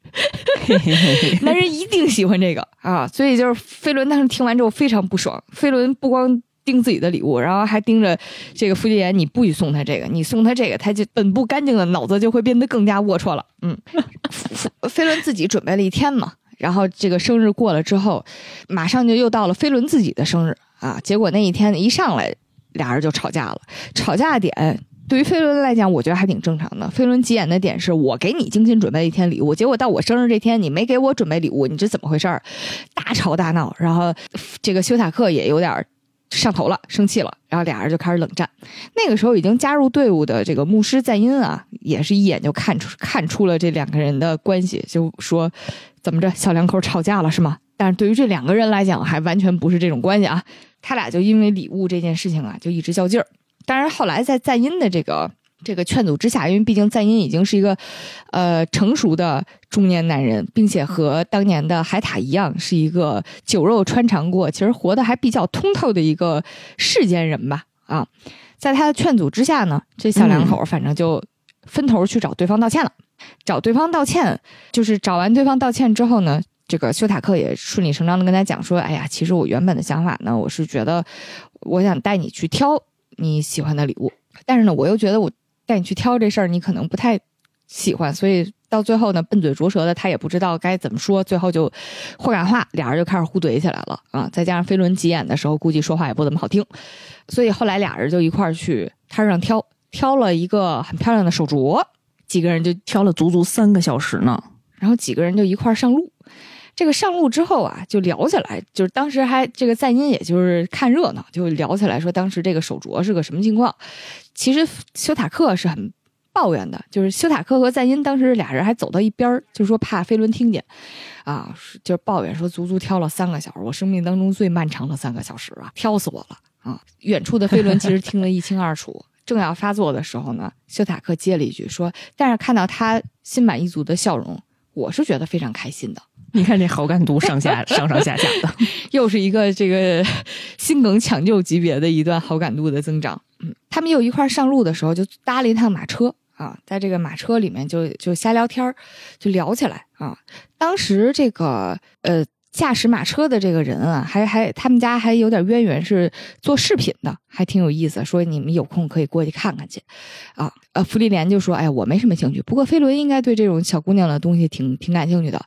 男人一定喜欢这个啊！”所以就是飞轮当时听完之后非常不爽。飞轮不光盯自己的礼物，然后还盯着这个芙莉莲，你不许送他这个，你送他这个，他就本不干净的脑子就会变得更加龌龊了。嗯，飞轮自己准备了一天嘛，然后这个生日过了之后，马上就又到了飞轮自己的生日啊。结果那一天一上来，俩人就吵架了。吵架点对于飞轮来讲，我觉得还挺正常的。飞轮急眼的点是我给你精心准备了一天礼物，结果到我生日这天你没给我准备礼物，你这怎么回事儿？大吵大闹，然后这个休塔克也有点上头了，生气了，然后俩人就开始冷战。那个时候已经加入队伍的这个牧师赞恩啊，也是一眼就看出看出了这两个人的关系，就说怎么着小两口吵架了是吗？但是对于这两个人来讲，还完全不是这种关系啊。他俩就因为礼物这件事情啊，就一直较劲儿。当然后来在赞恩的这个这个劝阻之下，因为毕竟赞音已经是一个呃成熟的中年男人，并且和当年的海塔一样，是一个酒肉穿肠过，其实活得还比较通透的一个世间人吧。啊，在他的劝阻之下呢，这小两口反正就分头去找对方道歉了。找对方道歉，就是找完对方道歉之后呢，这个修塔克也顺理成章的跟他讲说：“哎呀，其实我原本的想法呢，我是觉得我想带你去挑你喜欢的礼物，但是呢，我又觉得我带你去挑这事儿，你可能不太喜欢，所以到最后呢，笨嘴拙舌的他也不知道该怎么说，最后就话赶话，俩人就开始互怼起来了啊！再加上飞轮急眼的时候，估计说话也不怎么好听，所以后来俩人就一块儿去摊上挑，挑了一个很漂亮的手镯，几个人就挑了足足三个小时呢。然后几个人就一块儿上路。这个上路之后啊，就聊起来，就是当时还这个赞音，也就是看热闹，就聊起来说当时这个手镯是个什么情况。其实修塔克是很抱怨的，就是休塔克和赞因当时俩人还走到一边儿，就说怕飞轮听见，啊，就抱怨说足足挑了三个小时，我生命当中最漫长的三个小时啊，挑死我了啊！远处的飞轮其实听得一清二楚。正要发作的时候呢，休塔克接了一句说：“但是看到他心满意足的笑容，我是觉得非常开心的。” 你看这好感度上下 上上下下的，又是一个这个心梗抢救级别的一段好感度的增长。嗯，他们又一块上路的时候，就搭了一趟马车啊，在这个马车里面就就瞎聊天儿，就聊起来啊。当时这个呃驾驶马车的这个人啊，还还他们家还有点渊源，是做饰品的，还挺有意思。说你们有空可以过去看看去啊。呃，弗利莲就说：“哎，我没什么兴趣，不过飞轮应该对这种小姑娘的东西挺挺感兴趣的。”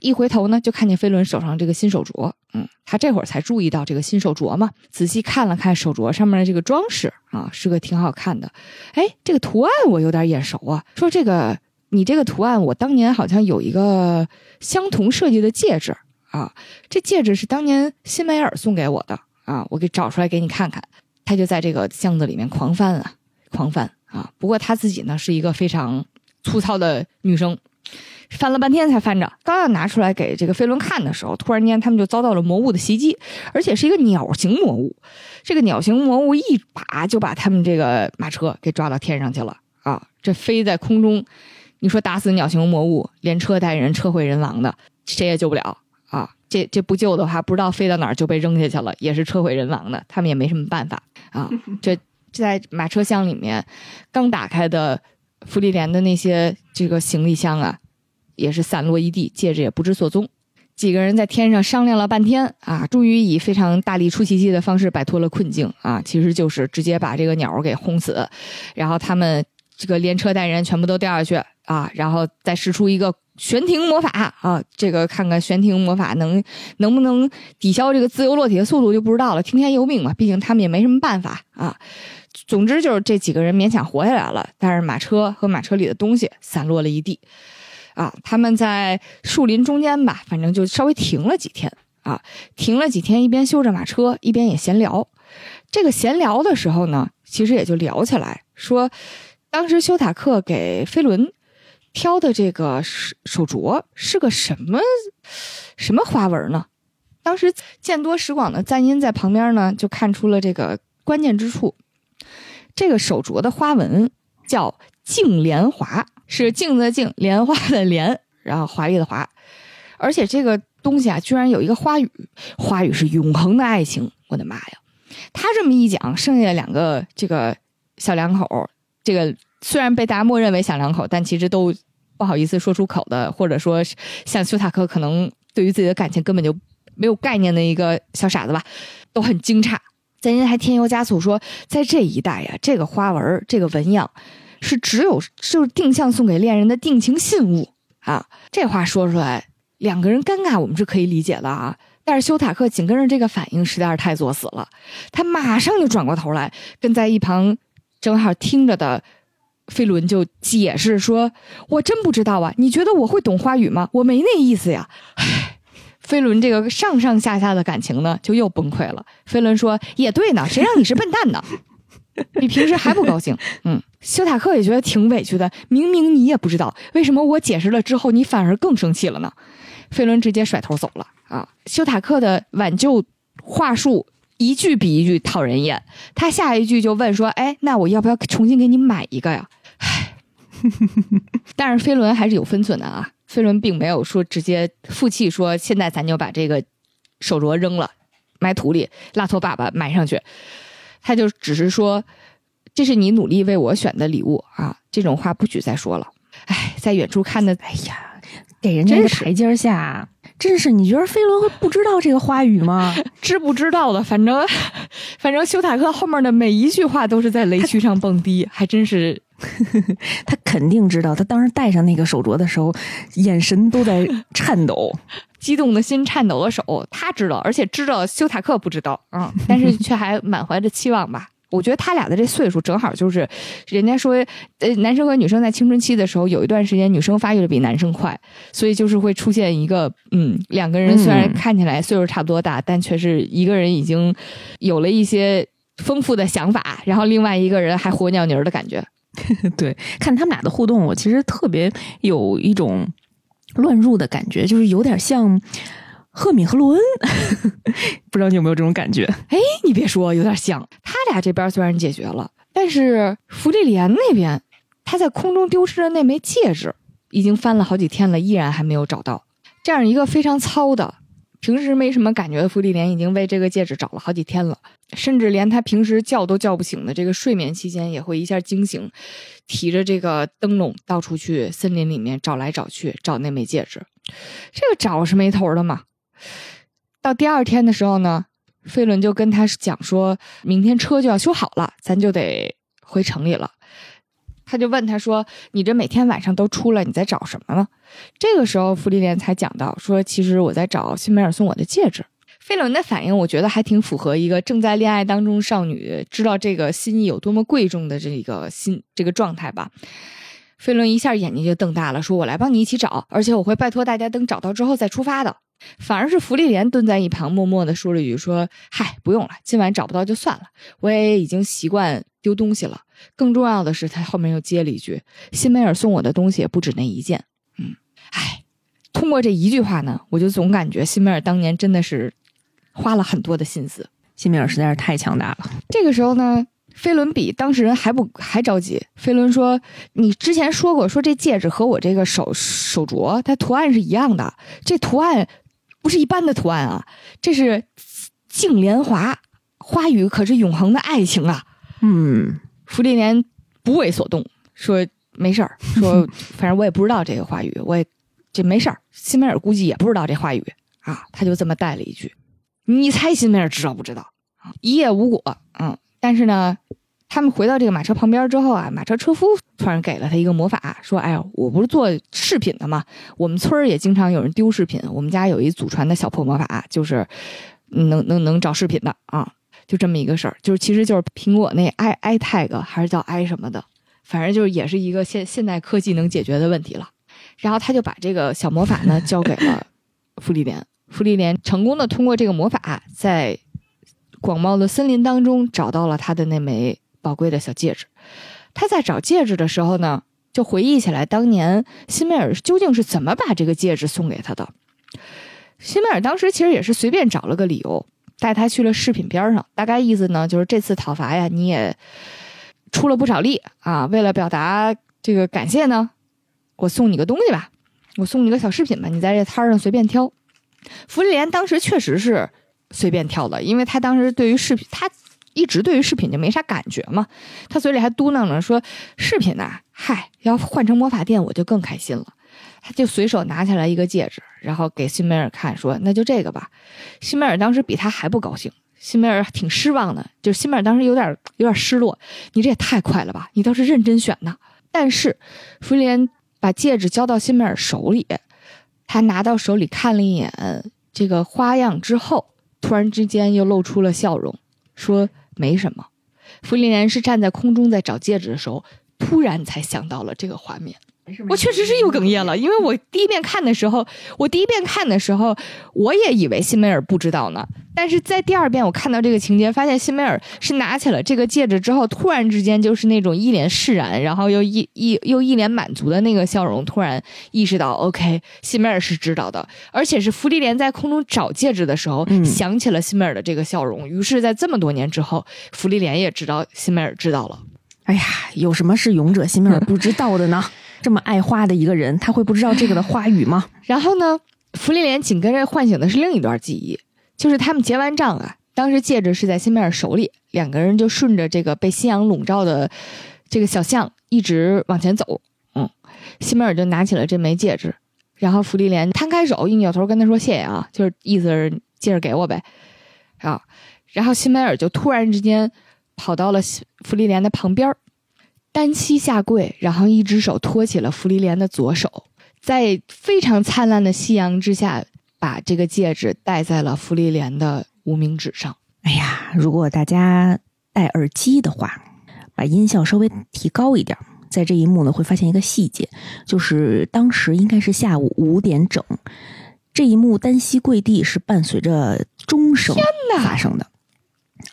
一回头呢，就看见飞轮手上这个新手镯，嗯，他这会儿才注意到这个新手镯嘛，仔细看了看手镯上面的这个装饰啊，是个挺好看的。哎，这个图案我有点眼熟啊，说这个你这个图案，我当年好像有一个相同设计的戒指啊，这戒指是当年辛梅尔送给我的啊，我给找出来给你看看。他就在这个箱子里面狂翻啊，狂翻啊。不过他自己呢是一个非常粗糙的女生。翻了半天才翻着，刚要拿出来给这个飞轮看的时候，突然间他们就遭到了魔物的袭击，而且是一个鸟形魔物。这个鸟形魔物一把就把他们这个马车给抓到天上去了啊！这飞在空中，你说打死鸟形魔物，连车带人车毁人亡的，谁也救不了！这这不救的话，不知道飞到哪儿就被扔下去了，也是车毁人亡的，他们也没什么办法啊！这在马车厢里面刚打开的福利莲的那些这个行李箱啊。也是散落一地，戒指也不知所踪。几个人在天上商量了半天啊，终于以非常大力出奇迹的方式摆脱了困境啊，其实就是直接把这个鸟给轰死，然后他们这个连车带人全部都掉下去啊，然后再使出一个悬停魔法啊，这个看看悬停魔法能能不能抵消这个自由落体的速度就不知道了，听天由命嘛，毕竟他们也没什么办法啊。总之就是这几个人勉强活下来了，但是马车和马车里的东西散落了一地。啊，他们在树林中间吧，反正就稍微停了几天啊，停了几天，一边修着马车，一边也闲聊。这个闲聊的时候呢，其实也就聊起来，说当时修塔克给飞轮挑的这个手手镯是个什么什么花纹呢？当时见多识广的赞音在旁边呢，就看出了这个关键之处。这个手镯的花纹叫镜莲华。是镜子的镜，莲花的莲，然后华丽的华，而且这个东西啊，居然有一个花语，花语是永恒的爱情。我的妈呀！他这么一讲，剩下两个这个小两口，这个虽然被大家默认为小两口，但其实都不好意思说出口的，或者说像修塔克可能对于自己的感情根本就没有概念的一个小傻子吧，都很惊诧。咱人还添油加醋说，在这一代呀，这个花纹，这个纹样。是只有就是定向送给恋人的定情信物啊！这话说出来，两个人尴尬，我们是可以理解的啊。但是修塔克紧跟着这个反应实在是太作死了，他马上就转过头来，跟在一旁正好听着的飞轮就解释说：“我真不知道啊，你觉得我会懂花语吗？我没那意思呀。”唉，飞轮这个上上下下的感情呢，就又崩溃了。飞轮说：“也对呢，谁让你是笨蛋呢？”比平时还不高兴，嗯，修塔克也觉得挺委屈的。明明你也不知道，为什么我解释了之后，你反而更生气了呢？飞轮直接甩头走了啊！修塔克的挽救话术一句比一句讨人厌，他下一句就问说：“哎，那我要不要重新给你买一个呀？”唉，但是飞轮还是有分寸的啊，飞轮并没有说直接负气说：“现在咱就把这个手镯扔了，埋土里，拉托爸爸埋上去。”他就只是说，这是你努力为我选的礼物啊！这种话不许再说了。唉，在远处看的，哎呀，给人家个台阶下，真是你觉得飞轮会不知道这个花语吗？知不知道的，反正 反正修塔克后面的每一句话都是在雷区上蹦迪，还真是他肯定知道。他当时戴上那个手镯的时候，眼神都在颤抖，激动的心，颤抖的手，他知道，而且知道修塔克不知道嗯，但是却还满怀着期望吧。我觉得他俩的这岁数正好就是，人家说，呃，男生和女生在青春期的时候，有一段时间女生发育的比男生快，所以就是会出现一个，嗯，两个人虽然看起来岁数差不多大，但却是一个人已经有了一些丰富的想法，然后另外一个人还活尿泥儿的感觉。对，看他们俩的互动，我其实特别有一种乱入的感觉，就是有点像赫敏和罗恩，不知道你有没有这种感觉？哎，你别说，有点像。他俩这边虽然解决了，但是芙莉莲那边，他在空中丢失的那枚戒指，已经翻了好几天了，依然还没有找到。这样一个非常糙的，平时没什么感觉的芙莉莲，已经为这个戒指找了好几天了，甚至连他平时叫都叫不醒的这个睡眠期间，也会一下惊醒，提着这个灯笼到处去森林里面找来找去，找那枚戒指。这个找是没头的嘛。到第二天的时候呢，飞轮就跟他讲说，明天车就要修好了，咱就得回城里了。他就问他说：“你这每天晚上都出来，你在找什么呢？”这个时候，芙莉莲才讲到说：“其实我在找辛梅尔送我的戒指。”飞轮的反应，我觉得还挺符合一个正在恋爱当中少女知道这个心意有多么贵重的这个心这个状态吧。飞轮一下眼睛就瞪大了，说：“我来帮你一起找，而且我会拜托大家等找到之后再出发的。”反而是芙莉莲蹲在一旁，默默的说了一句：“说嗨，不用了，今晚找不到就算了，我也已经习惯丢东西了。更重要的是，他后面又接了一句：辛梅尔送我的东西也不止那一件。嗯，唉，通过这一句话呢，我就总感觉辛梅尔当年真的是花了很多的心思。辛梅尔实在是太强大了。这个时候呢，飞轮比当事人还不还着急。飞轮说：“你之前说过，说这戒指和我这个手手镯，它图案是一样的。这图案不是一般的图案啊，这是净莲华花语，可是永恒的爱情啊！”嗯，芙莉莲不为所动，说没事儿，说反正我也不知道这个话语，我也这没事儿。辛梅尔估计也不知道这话语啊，他就这么带了一句：“你猜辛梅尔知道不知道？”啊，一夜无果。嗯，但是呢，他们回到这个马车旁边之后啊，马车车夫突然给了他一个魔法，说：“哎呀，我不是做饰品的嘛，我们村儿也经常有人丢饰品，我们家有一祖传的小破魔法，就是能能能找饰品的啊。”就这么一个事儿，就是其实就是苹果那 i i tag 还是叫 i 什么的，反正就是也是一个现现代科技能解决的问题了。然后他就把这个小魔法呢交给了芙莉莲，芙莉莲成功的通过这个魔法，在广袤的森林当中找到了他的那枚宝贵的小戒指。他在找戒指的时候呢，就回忆起来当年辛梅尔究竟是怎么把这个戒指送给他的。辛梅尔当时其实也是随便找了个理由。带他去了饰品边上，大概意思呢就是这次讨伐呀，你也出了不少力啊。为了表达这个感谢呢，我送你个东西吧，我送你个小饰品吧，你在这摊上随便挑。芙莉莲当时确实是随便挑的，因为他当时对于饰品，他一直对于饰品就没啥感觉嘛。他嘴里还嘟囔着说：“饰品呐，嗨，要换成魔法店我就更开心了。”他就随手拿起来一个戒指，然后给辛梅尔看，说：“那就这个吧。”辛梅尔当时比他还不高兴，辛梅尔挺失望的，就是辛梅尔当时有点有点失落。你这也太快了吧！你倒是认真选的。但是芙莲把戒指交到辛梅尔手里，他拿到手里看了一眼这个花样之后，突然之间又露出了笑容，说：“没什么。”芙莉莲是站在空中在找戒指的时候，突然才想到了这个画面。我确实是又哽咽了，因为我第一遍看的时候，我第一遍看的时候，我也以为辛梅尔不知道呢。但是在第二遍我看到这个情节，发现辛梅尔是拿起了这个戒指之后，突然之间就是那种一脸释然，然后又一一又一脸满足的那个笑容，突然意识到，OK，辛梅尔是知道的，而且是芙莉莲在空中找戒指的时候、嗯想起了辛梅尔的这个笑容，于是，在这么多年之后，芙莉莲也知道辛梅尔知道了。哎呀，有什么是勇者辛梅尔不知道的呢？这么爱花的一个人，他会不知道这个的花语吗？然后呢，芙莉莲紧跟着唤醒的是另一段记忆，就是他们结完账啊，当时戒指是在辛梅尔手里，两个人就顺着这个被夕阳笼罩的这个小巷一直往前走。嗯，辛梅尔就拿起了这枚戒指，然后芙莉莲摊开手，一扭头跟他说谢谢啊，就是意思是戒指给我呗。啊，然后辛梅尔就突然之间跑到了芙莉莲的旁边儿单膝下跪，然后一只手托起了芙莉莲的左手，在非常灿烂的夕阳之下，把这个戒指戴在了芙莉莲的无名指上。哎呀，如果大家戴耳机的话，把音效稍微提高一点，在这一幕呢会发现一个细节，就是当时应该是下午五点整，这一幕单膝跪地是伴随着钟声哪发生的。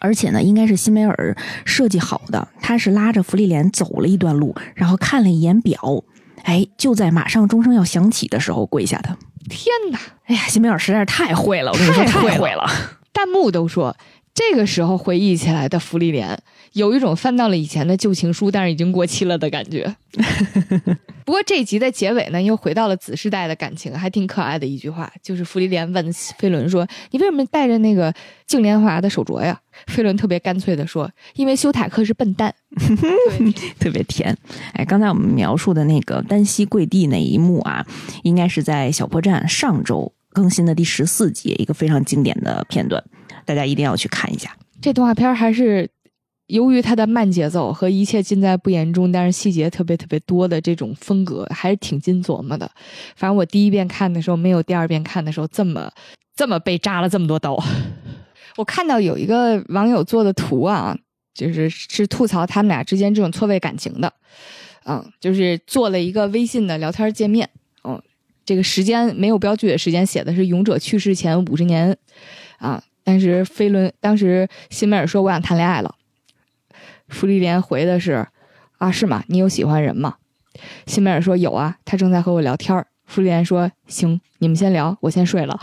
而且呢，应该是辛梅尔设计好的。他是拉着芙莉莲走了一段路，然后看了一眼表，哎，就在马上钟声要响起的时候跪下的。天哪！哎呀，辛梅尔实在是太会了，我跟你说，太会了太会了。弹幕都说，这个时候回忆起来的芙莉莲，有一种翻到了以前的旧情书，但是已经过期了的感觉。不过这一集的结尾呢，又回到了子世代的感情，还挺可爱的一句话，就是芙莉莲问飞轮说：“你为什么戴着那个净莲华的手镯呀？”飞轮特别干脆的说：“因为修塔克是笨蛋。对 特别甜。哎，刚才我们描述的那个单膝跪地那一幕啊，应该是在小破站上周更新的第十四集，一个非常经典的片段，大家一定要去看一下。这动画片儿还是由于它的慢节奏和一切尽在不言中，但是细节特别特别多的这种风格，还是挺经琢磨的。反正我第一遍看的时候，没有第二遍看的时候这么这么被扎了这么多刀。我看到有一个网友做的图啊，就是是吐槽他们俩之间这种错位感情的，嗯，就是做了一个微信的聊天界面，嗯，这个时间没有标记的时间写的是勇者去世前五十年，啊，但是飞轮当时辛梅尔说我想谈恋爱了，芙莉莲回的是啊是吗？你有喜欢人吗？辛梅尔说有啊，他正在和我聊天儿。芙莉莲说行，你们先聊，我先睡了。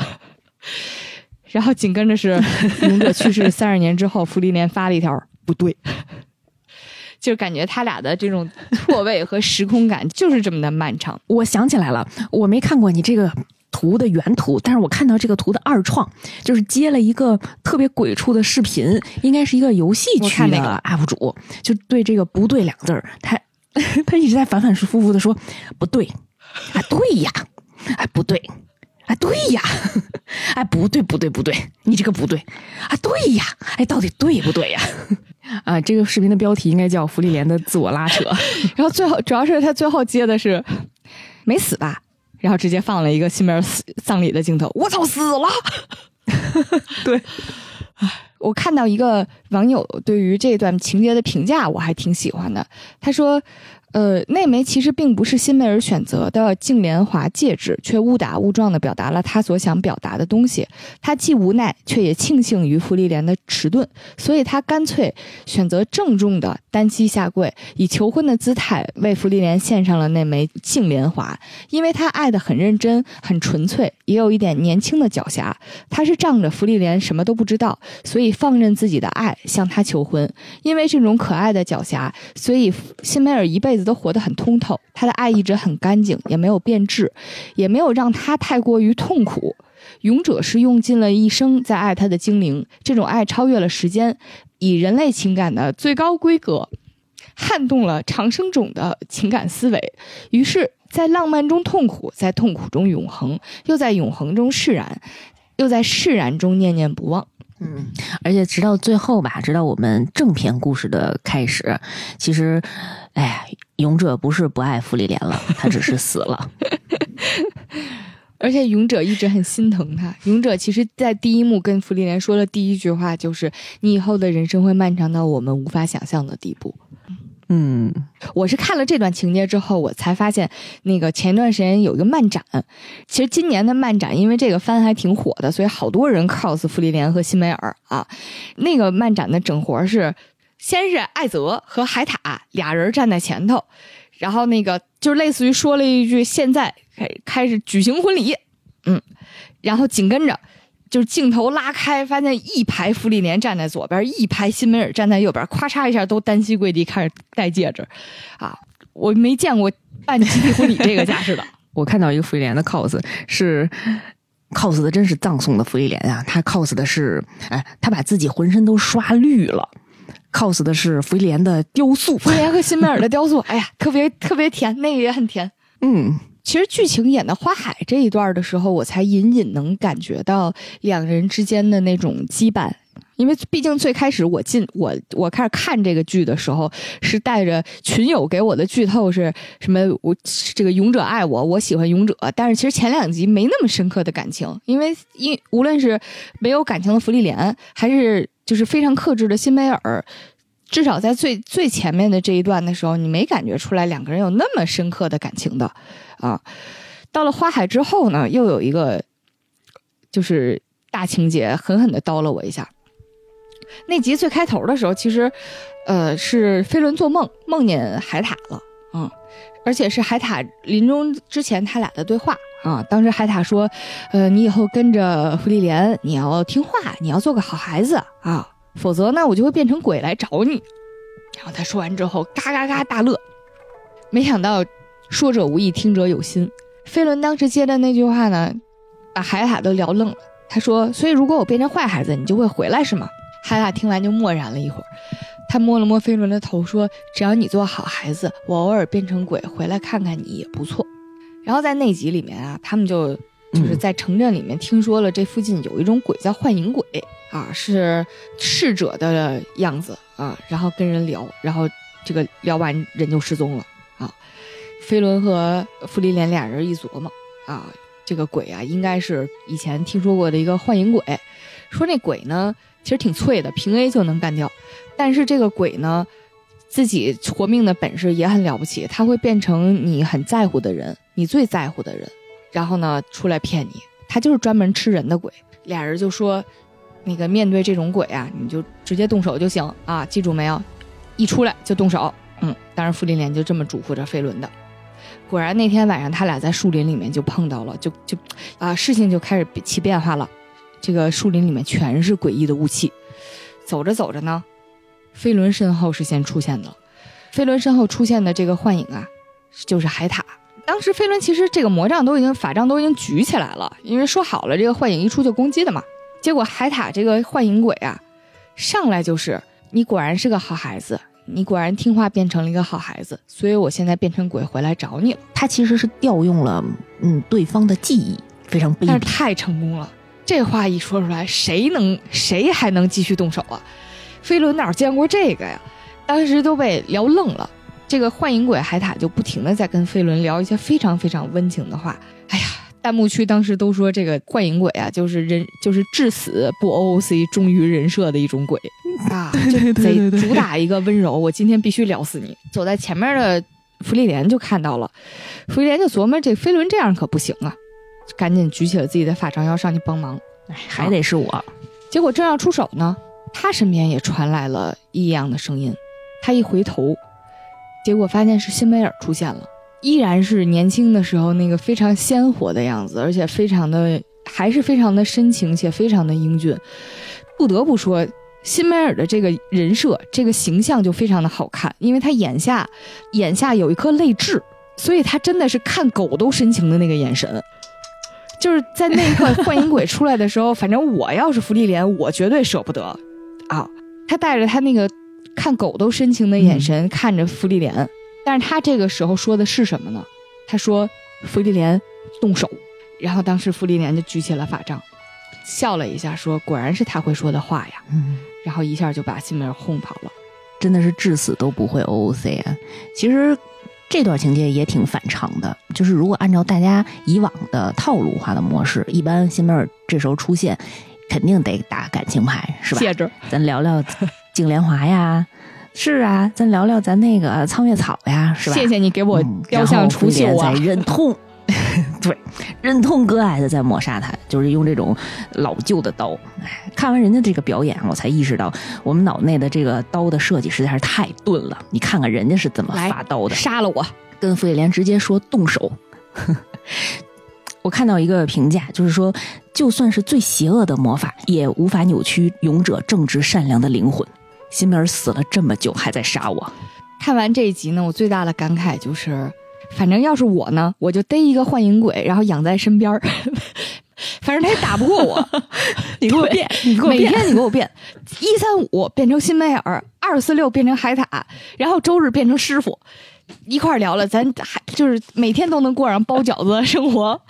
然后紧跟着是勇者去世三十年之后，芙莉莲发了一条不对，就感觉他俩的这种错位和时空感就是这么的漫长。我想起来了，我没看过你这个图的原图，但是我看到这个图的二创，就是接了一个特别鬼畜的视频，应该是一个游戏区的 UP 主，就对这个“不对”两个字儿，他 他一直在反反复复的说不对，啊对呀，哎不对。啊，对呀，哎，不对，不对，不对，你这个不对啊，对呀，哎，到底对不对呀？啊，这个视频的标题应该叫“芙莉莲的自我拉扯”。然后最后主要是他最后接的是没死吧，然后直接放了一个辛梅尔死葬礼的镜头，我操死了。对，我看到一个网友对于这段情节的评价，我还挺喜欢的。他说：“呃，那枚其实并不是辛梅尔选择的净莲华戒指，却误打误撞的表达了他所想表达的东西。他既无奈，却也庆幸于芙莉莲的迟钝，所以他干脆选择郑重的单膝下跪，以求婚的姿态为芙莉莲献上了那枚净莲华。因为他爱得很认真、很纯粹，也有一点年轻的狡黠。他是仗着芙莉莲什么都不知道，所以放任自己的爱向他求婚。因为这种可爱的狡黠，所以辛梅尔一辈子都活得很通透。他的爱一直很干净，也没有变质，也没有让他太过于痛苦。勇者是用尽了一生在爱他的精灵，这种爱超越了时间，以人类情感的最高规格，撼动了长生种的情感思维。于是，在浪漫中痛苦，在痛苦中永恒，又在永恒中释然，又在释然中念念不忘。嗯，而且直到最后吧，直到我们正片故事的开始，其实，哎呀，勇者不是不爱芙莉莲了，他只是死了。而且勇者一直很心疼他。勇者其实，在第一幕跟芙莉莲说的第一句话就是：“你以后的人生会漫长到我们无法想象的地步。”嗯，我是看了这段情节之后，我才发现那个前段时间有一个漫展，其实今年的漫展因为这个番还挺火的，所以好多人 cos 芙莉莲和辛梅尔啊。那个漫展的整活是，先是艾泽和海塔俩人站在前头，然后那个就类似于说了一句“现在开开始举行婚礼”，嗯，然后紧跟着。就是镜头拉开，发现一排芙莉莲站在左边，一排辛梅尔站在右边，咔嚓一下都单膝跪地开始戴戒指，啊，我没见过办集体婚礼这个架势的。我看到一个芙莉莲的 cos 是 cos 的，真是葬送的芙莉莲啊！他 cos 的是，哎，他把自己浑身都刷绿了，cos 的是芙莉莲的雕塑。芙莉莲和辛梅尔的雕塑，哎呀，特别特别甜，那个也很甜。嗯，其实剧情演到花海这一段的时候，我才隐隐能感觉到两人之间的那种羁绊。因为毕竟最开始我进我我开始看这个剧的时候，是带着群友给我的剧透是什么？我这个勇者爱我，我喜欢勇者。但是其实前两集没那么深刻的感情，因为因无论是没有感情的芙莉莲，还是就是非常克制的辛梅尔，至少在最最前面的这一段的时候，你没感觉出来两个人有那么深刻的感情的啊。到了花海之后呢，又有一个就是大情节狠狠的叨了我一下。那集最开头的时候，其实，呃，是飞轮做梦梦见海獭了，嗯，而且是海獭临终之前他俩的对话啊。当时海獭说，呃，你以后跟着芙莉莲，你要听话，你要做个好孩子啊，否则呢，我就会变成鬼来找你。然后他说完之后，嘎嘎嘎大乐。没想到说者无意，听者有心。飞轮当时接的那句话呢，把海獭都聊愣了。他说：“所以如果我变成坏孩子，你就会回来是吗？”海獭听完就默然了一会儿，他摸了摸飞轮的头，说：“只要你做好孩子，我偶尔变成鬼回来看看你也不错。”然后在那集里面啊，他们就就是在城镇里面听说了这附近有一种鬼叫幻影鬼啊，是逝者的样子啊，然后跟人聊，然后这个聊完人就失踪了啊。飞轮和芙莉莲俩人一琢磨啊，这个鬼啊，应该是以前听说过的一个幻影鬼。说那鬼呢，其实挺脆的，平 A 就能干掉。但是这个鬼呢，自己活命的本事也很了不起，他会变成你很在乎的人，你最在乎的人，然后呢出来骗你。他就是专门吃人的鬼。俩人就说，那个面对这种鬼啊，你就直接动手就行啊，记住没有？一出来就动手。嗯，当然，傅林莲就这么嘱咐着飞轮的。果然那天晚上，他俩在树林里面就碰到了，就就啊，事情就开始起变化了。这个树林里面全是诡异的雾气。走着走着呢，飞轮身后是先出现的。飞轮身后出现的这个幻影啊，就是海獭。当时飞轮其实这个魔杖都已经法杖都已经举起来了，因为说好了这个幻影一出就攻击的嘛。结果海獭这个幻影鬼啊，上来就是你果然是个好孩子，你果然听话变成了一个好孩子，所以我现在变成鬼回来找你了。他其实是调用了嗯对方的记忆，非常卑鄙。但是太成功了，这话一说出来，谁能谁还能继续动手啊？飞轮哪见过这个呀？当时都被聊愣了。这个幻影鬼海獭就不停的在跟飞轮聊一些非常非常温情的话。哎呀，弹幕区当时都说这个幻影鬼啊，就是人就是至死不 OOC 忠于人设的一种鬼啊，对对对主打一个温柔。我今天必须聊死你！走在前面的芙莉莲就看到了，芙莉莲就琢磨这飞轮这样可不行啊，赶紧举起了自己的法杖要上去帮忙。哎，还得是我。结果正要出手呢，他身边也传来了异样的声音。他一回头，结果发现是辛梅尔出现了，依然是年轻的时候那个非常鲜活的样子，而且非常的还是非常的深情且非常的英俊。不得不说，辛梅尔的这个人设、这个形象就非常的好看，因为他眼下眼下有一颗泪痣，所以他真的是看狗都深情的那个眼神。就是在那一刻，幻影鬼出来的时候，反正我要是芙莉莲，我绝对舍不得啊！他带着他那个看狗都深情的眼神看着芙莉莲，但是他这个时候说的是什么呢？他说：“芙莉莲，动手。”然后当时芙莉莲就举起了法杖，笑了一下，说：“果然是他会说的话呀。嗯，”然后一下就把辛梅尔轰跑了。真的是至死都不会 OOC 啊！其实这段情节也挺反常的，就是如果按照大家以往的套路化的模式，一般辛梅尔这时候出现，肯定得打感情牌，是吧？谢着，咱聊聊 镜莲华呀，是啊，咱聊聊咱那个苍月草呀，是吧？谢谢你给我嗯雕像除锈啊然后！芙莉莲在忍痛，对，忍痛割爱的在抹杀他，就是用这种老旧的刀。哎，看完人家这个表演，我才意识到我们脑内的这个刀的设计实在是太钝了。你看看人家是怎么发刀的，杀了我！跟傅丽莲直接说动手。我看到一个评价，就是说，就算是最邪恶的魔法，也无法扭曲勇者正直善良的灵魂。辛梅尔死了这么久，还在杀我，看完这一集呢，我最大的感慨就是，反正要是我呢，我就逮一个幻影鬼，然后养在身边儿，反正他也打不过我。你给我变，你给我变每变，天你给我变，一三五变成辛梅尔，二四六变成海獭，然后周日变成师傅，一块儿聊了，咱还就是每天都能过上包饺子的生活。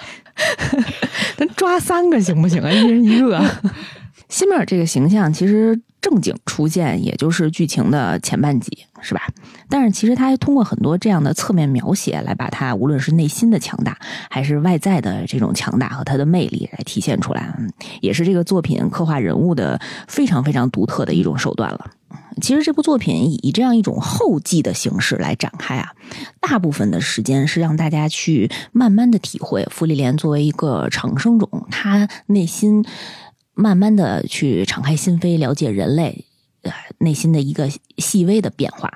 咱抓三个行不行啊？一人一个。辛梅尔这个形象其实正经出现，也就是剧情的前半集，是吧？但是其实他还通过很多这样的侧面描写，来把他无论是内心的强大，还是外在的这种强大和他的魅力来体现出来，嗯也是这个作品刻画人物的非常非常独特的一种手段了。其实这部作品以这样一种后记的形式来展开啊，大部分的时间是让大家去慢慢的体会芙莉莲作为一个长生种，他内心慢慢的去敞开心扉，了解人类，呃内心的一个细微的变化。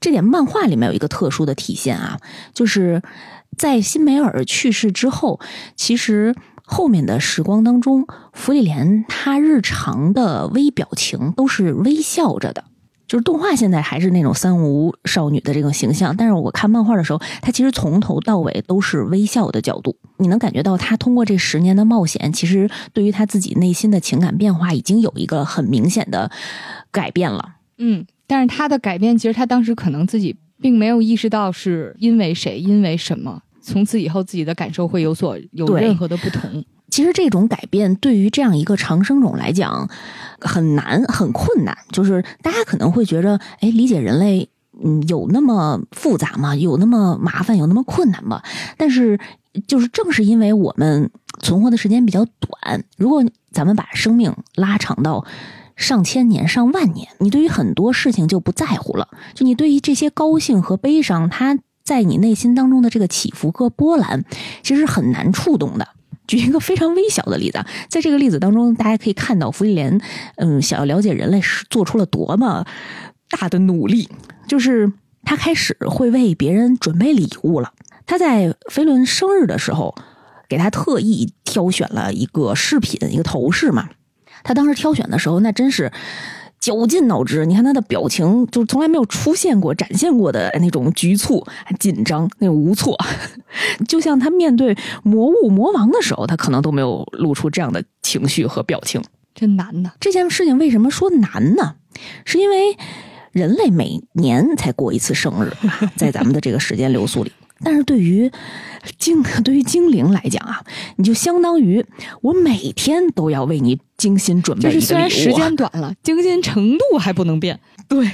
这点漫画里面有一个特殊的体现啊，就是在辛梅尔去世之后，其实后面的时光当中，弗里莲她日常的微表情都是微笑着的。就是动画现在还是那种三无少女的这种形象，但是我看漫画的时候，她其实从头到尾都是微笑的角度。你能感觉到她通过这十年的冒险，其实对于她自己内心的情感变化已经有一个很明显的改变了。嗯，但是她的改变，其实她当时可能自己并没有意识到是因为谁，因为什么。从此以后，自己的感受会有所有任何的不同。其实这种改变对于这样一个长生种来讲很难、很困难。就是大家可能会觉着，哎，理解人类，嗯，有那么复杂吗？有那么麻烦？有那么困难吗？但是，就是正是因为我们存活的时间比较短，如果咱们把生命拉长到上千年、上万年，你对于很多事情就不在乎了。就你对于这些高兴和悲伤，它在你内心当中的这个起伏和波澜，其实很难触动的。举一个非常微小的例子，在这个例子当中，大家可以看到弗里莲，嗯，想要了解人类是做出了多么大的努力，就是他开始会为别人准备礼物了。他在飞轮生日的时候，给他特意挑选了一个饰品，一个头饰嘛。他当时挑选的时候，那真是绞尽脑汁。你看他的表情，就从来没有出现过、展现过的那种局促、紧张、那种无措。就像他面对魔物魔王的时候，他可能都没有露出这样的情绪和表情。真难呐！这件事情为什么说难呢？是因为人类每年才过一次生日，在咱们的这个时间流速里。但是对于精 对于精灵来讲啊，你就相当于我每天都要为你精心准备就。是虽然时间短了，精心程度还不能变。对，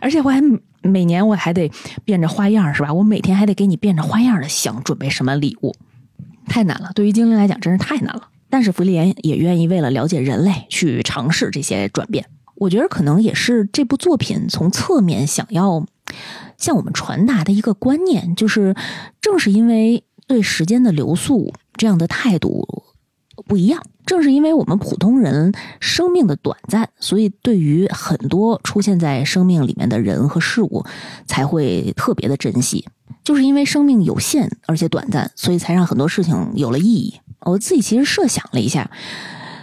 而且我还每年我还得变着花样，是吧？我每天还得给你变着花样的想准备什么礼物，太难了。对于精灵来讲，真是太难了。但是弗利莲也愿意为了了解人类去尝试这些转变。我觉得可能也是这部作品从侧面想要向我们传达的一个观念，就是正是因为对时间的流速这样的态度不一样，正是因为我们普通人生命的短暂，所以对于很多出现在生命里面的人和事物，才会特别的珍惜。就是因为生命有限而且短暂，所以才让很多事情有了意义。我自己其实设想了一下，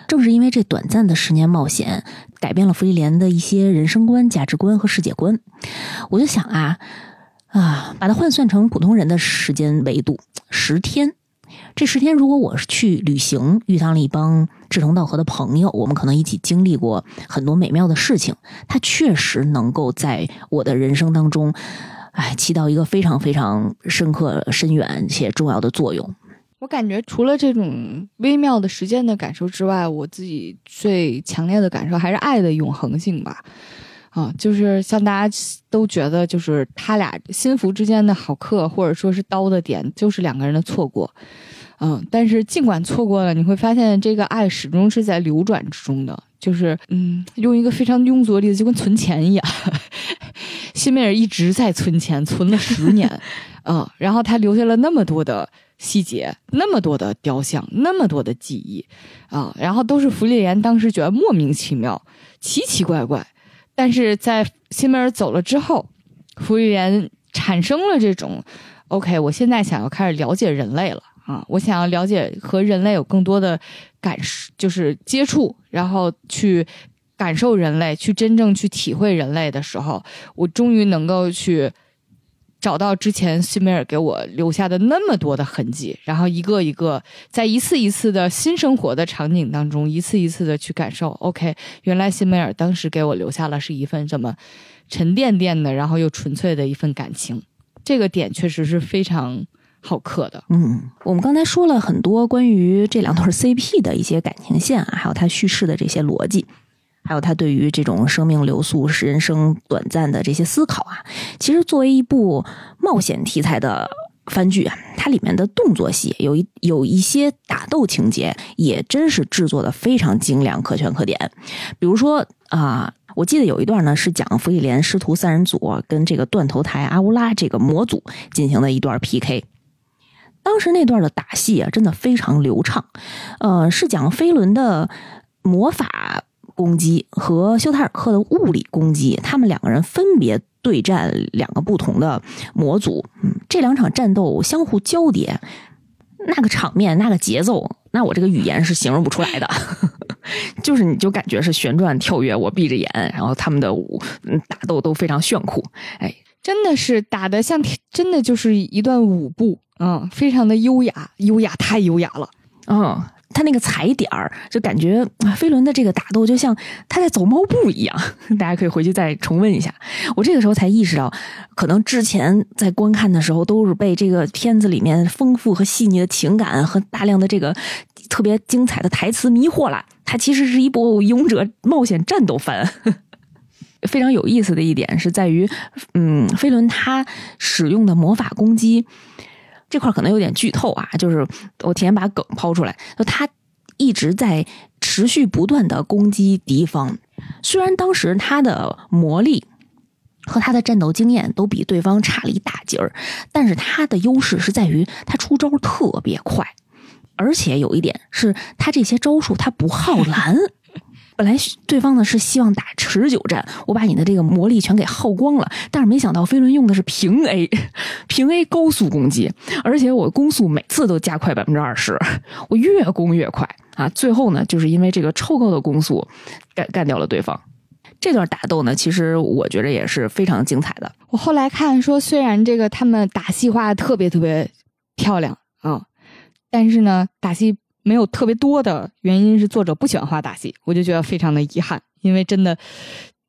正是因为这短暂的十年冒险，改变了弗利莲的一些人生观、价值观和世界观。我就想啊啊，把它换算成普通人的时间维度，十天。这十天，如果我是去旅行，遇到了一帮志同道合的朋友，我们可能一起经历过很多美妙的事情，它确实能够在我的人生当中，哎，起到一个非常非常深刻、深远且重要的作用。我感觉除了这种微妙的时间的感受之外，我自己最强烈的感受还是爱的永恒性吧。啊，就是像大家都觉得，就是他俩心腹之间的好客，或者说是刀的点，就是两个人的错过。嗯，但是尽管错过了，你会发现这个爱始终是在流转之中的。就是嗯，用一个非常庸俗的例子，就跟存钱一样，辛梅尔一直在存钱，存了十年，嗯，然后他留下了那么多的细节，那么多的雕像，那么多的记忆，啊，然后都是弗利莲当时觉得莫名其妙、奇奇怪怪，但是在辛梅尔走了之后，弗利莲产生了这种，OK，我现在想要开始了解人类了。啊，我想要了解和人类有更多的感受，就是接触，然后去感受人类，去真正去体会人类的时候，我终于能够去找到之前西梅尔给我留下的那么多的痕迹，然后一个一个在一次一次的新生活的场景当中，一次一次的去感受。OK，原来西梅尔当时给我留下了是一份这么沉甸甸的，然后又纯粹的一份感情。这个点确实是非常。好刻的，嗯，我们刚才说了很多关于这两对 CP 的一些感情线啊，还有它叙事的这些逻辑，还有他对于这种生命流速、人生短暂的这些思考啊。其实作为一部冒险题材的番剧啊，它里面的动作戏有一有一些打斗情节，也真是制作的非常精良、可圈可点。比如说啊。我记得有一段呢，是讲弗里莲师徒三人组跟这个断头台阿乌拉这个魔组进行的一段 PK。当时那段的打戏啊，真的非常流畅。呃，是讲飞轮的魔法攻击和休塔尔克的物理攻击，他们两个人分别对战两个不同的模组。嗯，这两场战斗相互交叠，那个场面、那个节奏，那我这个语言是形容不出来的。就是你就感觉是旋转跳跃，我闭着眼，然后他们的舞嗯打斗都非常炫酷。哎，真的是打的像，真的就是一段舞步，嗯，非常的优雅，优雅太优雅了。嗯，他那个踩点儿，就感觉飞轮的这个打斗就像他在走猫步一样。大家可以回去再重温一下。我这个时候才意识到，可能之前在观看的时候都是被这个片子里面丰富和细腻的情感和大量的这个特别精彩的台词迷惑了。它其实是一部勇者冒险战斗番。非常有意思的一点是在于，嗯，飞轮他使用的魔法攻击这块可能有点剧透啊，就是我提前把梗抛出来，就他一直在持续不断的攻击敌方。虽然当时他的魔力和他的战斗经验都比对方差了一大截儿，但是他的优势是在于他出招特别快。而且有一点是，他这些招数他不耗 蓝。本来对方呢是希望打持久战，我把你的这个魔力全给耗光了，但是没想到飞轮用的是平 A，平 A 高速攻击，而且我攻速每次都加快百分之二十，我越攻越快啊！最后呢，就是因为这个超高的攻速干干掉了对方。这段打斗呢，其实我觉得也是非常精彩的。我后来看说，虽然这个他们打戏画的特别特别漂亮啊。但是呢，打戏没有特别多的原因是作者不喜欢画打戏，我就觉得非常的遗憾，因为真的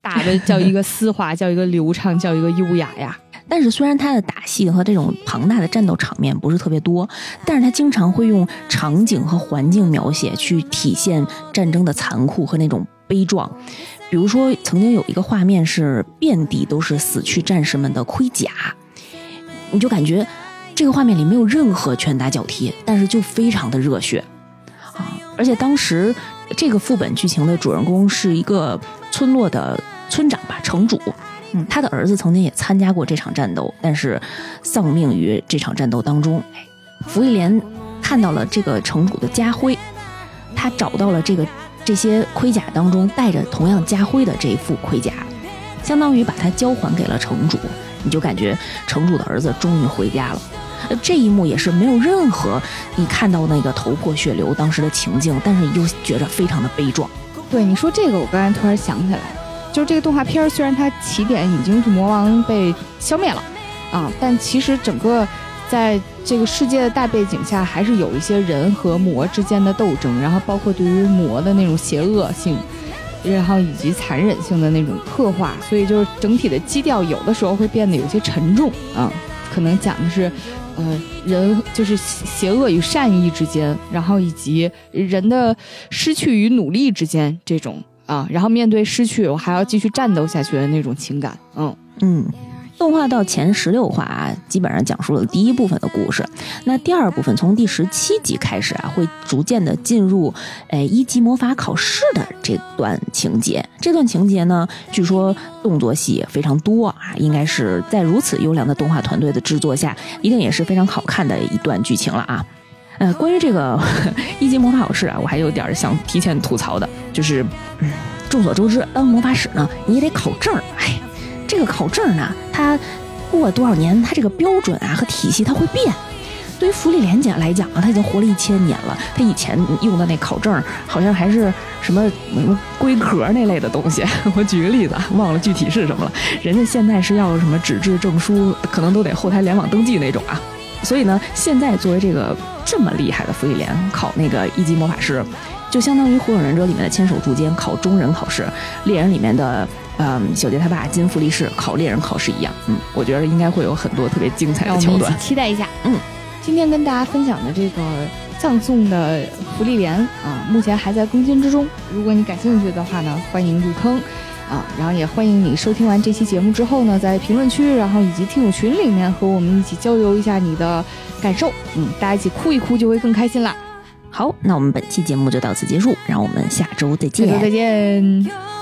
打的叫一个丝滑，叫一个流畅，叫一个优雅呀。但是虽然他的打戏和这种庞大的战斗场面不是特别多，但是他经常会用场景和环境描写去体现战争的残酷和那种悲壮。比如说，曾经有一个画面是遍地都是死去战士们的盔甲，你就感觉。这个画面里没有任何拳打脚踢，但是就非常的热血！而且当时这个副本剧情的主人公是一个村落的村长吧，城主。嗯，他的儿子曾经也参加过这场战斗，但是丧命于这场战斗当中。哎，福利莲看到了这个城主的家徽，他找到了这个这些盔甲当中带着同样家徽的这一副盔甲，相当于把它交还给了城主。你就感觉城主的儿子终于回家了。这一幕也是没有任何你看到那个头破血流当时的情境，但是又觉着非常的悲壮。对你说这个，我刚才突然想起来，就是这个动画片虽然它起点已经是魔王被消灭了啊，但其实整个在这个世界的大背景下，还是有一些人和魔之间的斗争，然后包括对于魔的那种邪恶性，然后以及残忍性的那种刻画，所以就是整体的基调有的时候会变得有些沉重啊，可能讲的是。呃，人就是邪恶与善意之间，然后以及人的失去与努力之间这种啊，然后面对失去，我还要继续战斗下去的那种情感，嗯嗯。动画到前十六话啊，基本上讲述了第一部分的故事。那第二部分从第十七集开始啊，会逐渐的进入，诶一级魔法考试的这段情节。这段情节呢，据说动作戏也非常多啊，应该是在如此优良的动画团队的制作下，一定也是非常好看的一段剧情了啊。呃，关于这个 一级魔法考试啊，我还有点想提前吐槽的，就是，众所周知，当魔法使呢，你也得考证儿，哎。这个考证呢，它过多少年，它这个标准啊和体系它会变。对于福利莲姐来讲啊，她已经活了一千年了，她以前用的那考证好像还是什么什么龟壳那类的东西。我举个例子，忘了具体是什么了。人家现在是要什么纸质证书，可能都得后台联网登记那种啊。所以呢，现在作为这个这么厉害的福利莲考那个一级魔法师，就相当于《火影忍者》里面的千手柱间考中忍考试，猎人里面的。嗯，小杰他爸金福利士考猎人考试一样，嗯，我觉得应该会有很多特别精彩的桥段，期待一下。嗯，今天跟大家分享的这个葬送的福利莲啊，目前还在更新之中。如果你感兴趣的话呢，欢迎入坑啊，然后也欢迎你收听完这期节目之后呢，在评论区，然后以及听友群里面和我们一起交流一下你的感受。嗯，大家一起哭一哭就会更开心啦。好，那我们本期节目就到此结束，让我们下周再见。下周再见。